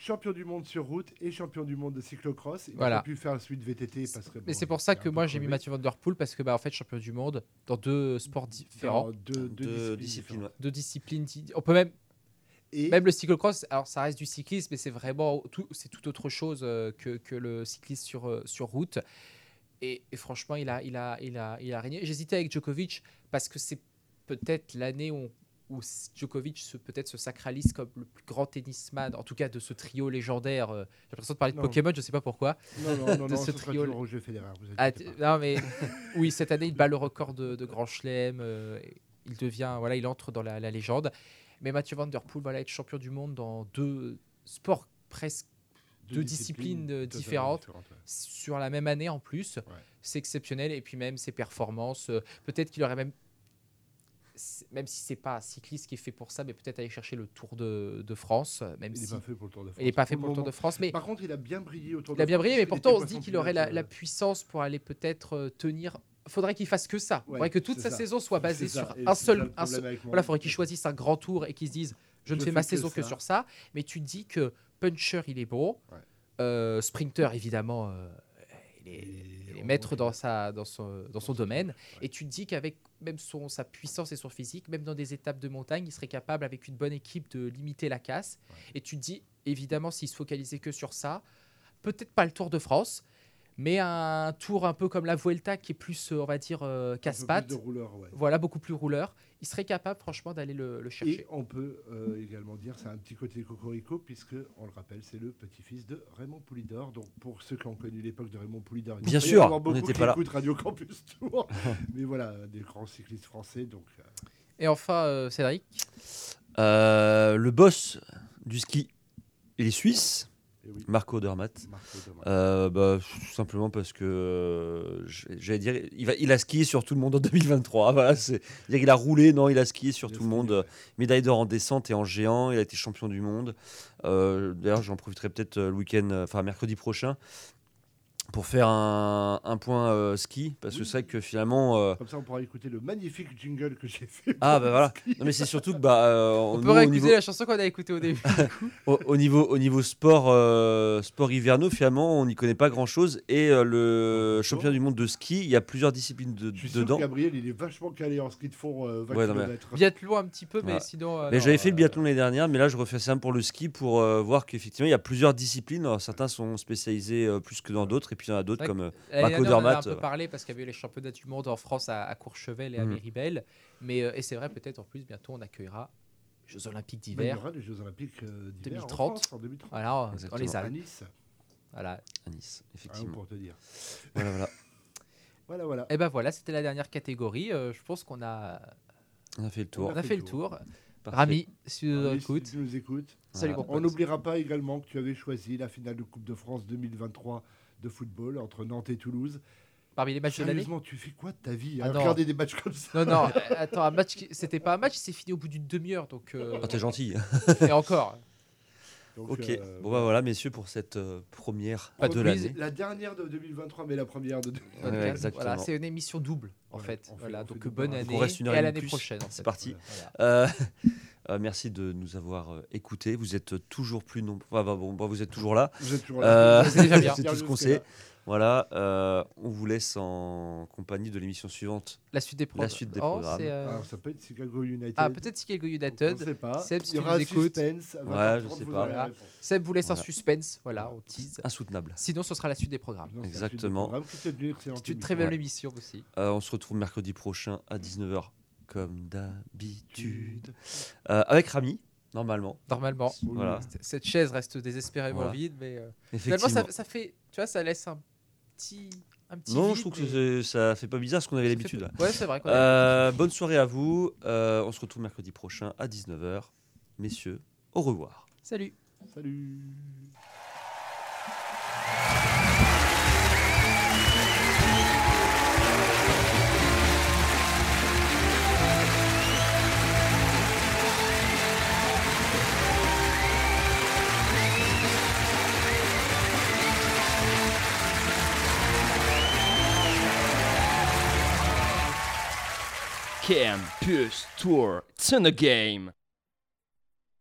Champion du monde sur route et champion du monde de cyclocross. Il Voilà. n'a pas pu faire la suite VTT parce que. Mais c'est pour ça que moi j'ai mis. Mathieu Van Der Poel parce que bah, en fait champion du monde dans deux sports différents, Dans deux, deux Deux disciplines deux On peut même Et même le cyclocross. Alors ça reste du cyclisme, mais c'est vraiment tout, c'est tout autre chose euh, que, que le cyclisme sur euh, sur route. Et, et franchement, il a il a il a il a régné. J'hésitais avec Djokovic parce que c'est peut-être l'année où où Djokovic peut-être se sacralise comme le plus grand tennisman, en tout cas de ce trio légendaire. euh, J'ai l'impression de parler de Non. Pokémon, je sais pas pourquoi. non, non, non, de non, ce trio- Roger Federer. vous Ah, non, mais oui, cette année, il bat le record de, de Grand Chelem. euh, il devient, voilà, il entre dans la, la légende. Mais Mathieu Van Der Poel va être champion du monde dans deux sports presque deux disciplines, euh, totalement différentes. ouais. sur la même année en plus. C'est exceptionnel. Et puis même ses performances, euh, peut-être qu'il aurait même, même si c'est pas un cycliste qui est fait pour ça, mais peut-être aller chercher le Tour de, de France, euh, même Il n'est si pas fait pour le Tour de France. il n'est pas fait pour le Tour de. France. Mais Par contre, il a bien brillé au Tour il a de bien France, brillé, mais il pourtant on se dit qu'il aurait la, puissance pour aller peut-être euh, tenir. Faudrait qu'il fasse que ça. Ouais, faudrait que toute sa ça. saison soit basée sur et un seul, un seul. Voilà, faudrait qu'il choisisse un grand tour et qu'il se dise je ne fais ma saison que sur ça. Mais tu dis que puncher il est bon, Ouais. Euh, sprinter évidemment. euh, il est, il est maître dans, sa, dans, son, dans son domaine. Et tu te dis qu'avec même son, sa puissance et son physique, même dans des étapes de montagne, il serait capable, avec une bonne équipe, de limiter la casse. Et tu te dis, évidemment, s'il se focalisait que sur ça, peut-être pas le Tour de France, mais un tour un peu comme la Vuelta qui est plus, euh, on va dire, euh, casse-pattes. de rouleurs, ouais. Voilà, beaucoup plus rouleur. Il serait capable, franchement, d'aller le, le Et chercher. on peut euh, également dire, c'est un petit côté cocorico, puisque, on le rappelle, c'est le petit-fils de Raymond Poulidor. Donc, pour ceux qui ont connu l'époque de Raymond Poulidor, il Bien doit y sûr, avoir on beaucoup n'était pas là. Radio Campus Tour. Mais voilà, des grands cyclistes français. Donc, euh, Et enfin, euh, Cédric, Euh, le boss du ski, il est suisse, oui, Marco Odermatt. Euh, bah, tout simplement parce que euh, j'allais dire, il, va, il a skié sur tout le monde en 2023. Voilà, c'est, qu'il a roulé, non, il a skié sur Il tout le monde. ouais. Médaille d'or en descente et en géant. Il a été champion du monde. Euh, d'ailleurs, j'en profiterai peut-être euh, le week-end, euh, enfin mercredi prochain, pour faire un, un point euh, ski, parce que Oui. c'est vrai que finalement. euh, Comme ça, on pourra écouter le magnifique jingle que j'ai fait. ah bah voilà. Non mais c'est surtout que bah euh, on nous, peut réécouter niveau- la chanson qu'on a écoutée au début. Au, au niveau, au niveau sport, euh, sport hivernaux, finalement, on n'y connaît pas grand-chose. Et euh, le championnat du monde de ski, il y a plusieurs disciplines de- Je suis sûr dedans. que Gabriel, il est vachement calé en ski de fond euh, 20 Ouais, non, mais-. Biathlon un petit peu, mais Ouais. sinon. euh, Mais j'avais fait le biathlon l'année dernière, mais là je refais ça pour le ski pour euh, voir qu'effectivement il y a plusieurs disciplines. Alors, certains sont spécialisés euh, plus que dans d'autres, et puis il y en a d'autres comme. euh, Marco dernière, on en a un peu euh, parlé parce qu'il y avait eu les championnats du monde en France à, à Courchevel et à Mhm. Méribel. Mais, euh, et c'est vrai, peut-être en plus, bientôt on accueillera les Jeux Olympiques il y d'hiver. aura les Jeux Olympiques euh, d'hiver en 2030. France, en 2030. Voilà, en- en les À Alpes. Nice, Voilà. à Nice, hein, effectivement. pour te dire. Voilà, voilà. Voilà, voilà. Et ben voilà, c'était la dernière catégorie. Euh, je pense qu'on a, On a fait le tour. on a fait le tour. Rami, si tu nous Allez, si écoutes, tu nous écoutes. salut Voilà. On n'oubliera pas également que tu avais choisi la finale de Coupe de France 2023 de football entre Nantes et Toulouse. Parmi les matchs de l'année Sérieusement, tu fais quoi de ta vie à non. regarder des matchs comme ça Non, non, attends, un match, qui- c'était pas un match, c'est fini au bout d'une demi-heure. Donc, euh, Ah, t'es gentil. et encore. Donc, ok. euh, bon bah voilà, messieurs, pour cette euh, première Pas de l'année. La dernière de 2023, mais la première de. Ouais, Podcast. exactement. Voilà, c'est une émission double en Ouais, fait. voilà, fait donc bonne année on reste une heure et à l'année prochaine. en C'est parti. Voilà. Euh, euh, merci de nous avoir euh, écoutés. Vous êtes toujours plus nombreux. Ah, bah, bon, bah, vous êtes toujours là. Vous êtes toujours Euh, là. c'est déjà bien. c'est tout ce qu'on sait. Voilà, euh, on vous laisse en compagnie de l'émission suivante. La suite des programmes. suite des Oh, programmes. c'est, euh, Alors, ça peut être Chicago United. Ah, peut-être Chicago On ne United. sait pas. Seb, si Il y tu aura un écoutes. suspense. Ouais, 20h30, je sais vous pas. la Voilà. Seb vous laisse un Voilà. suspense. Voilà, on tease. Insoutenable. Sinon, ce sera la suite des programmes. Non, la Exactement. C'est une très belle Ouais. émission aussi. Euh, on se retrouve mercredi prochain à 19h, comme d'habitude. Euh, avec Rami, normalement. Normalement. Voilà. Cette chaise reste désespérément Voilà. vide, mais euh, finalement, Effectivement. ça, ça fait, tu vois, ça laisse un petit, un petit. non, vide, je trouve que ça fait pas bizarre ce qu'on avait l'habitude. peu- Ouais, c'est vrai. Euh, bonne soirée à vous. Euh, on se retrouve mercredi prochain à 19h. Messieurs, au revoir. Salut. Salut. Campus Tour, it's in the game.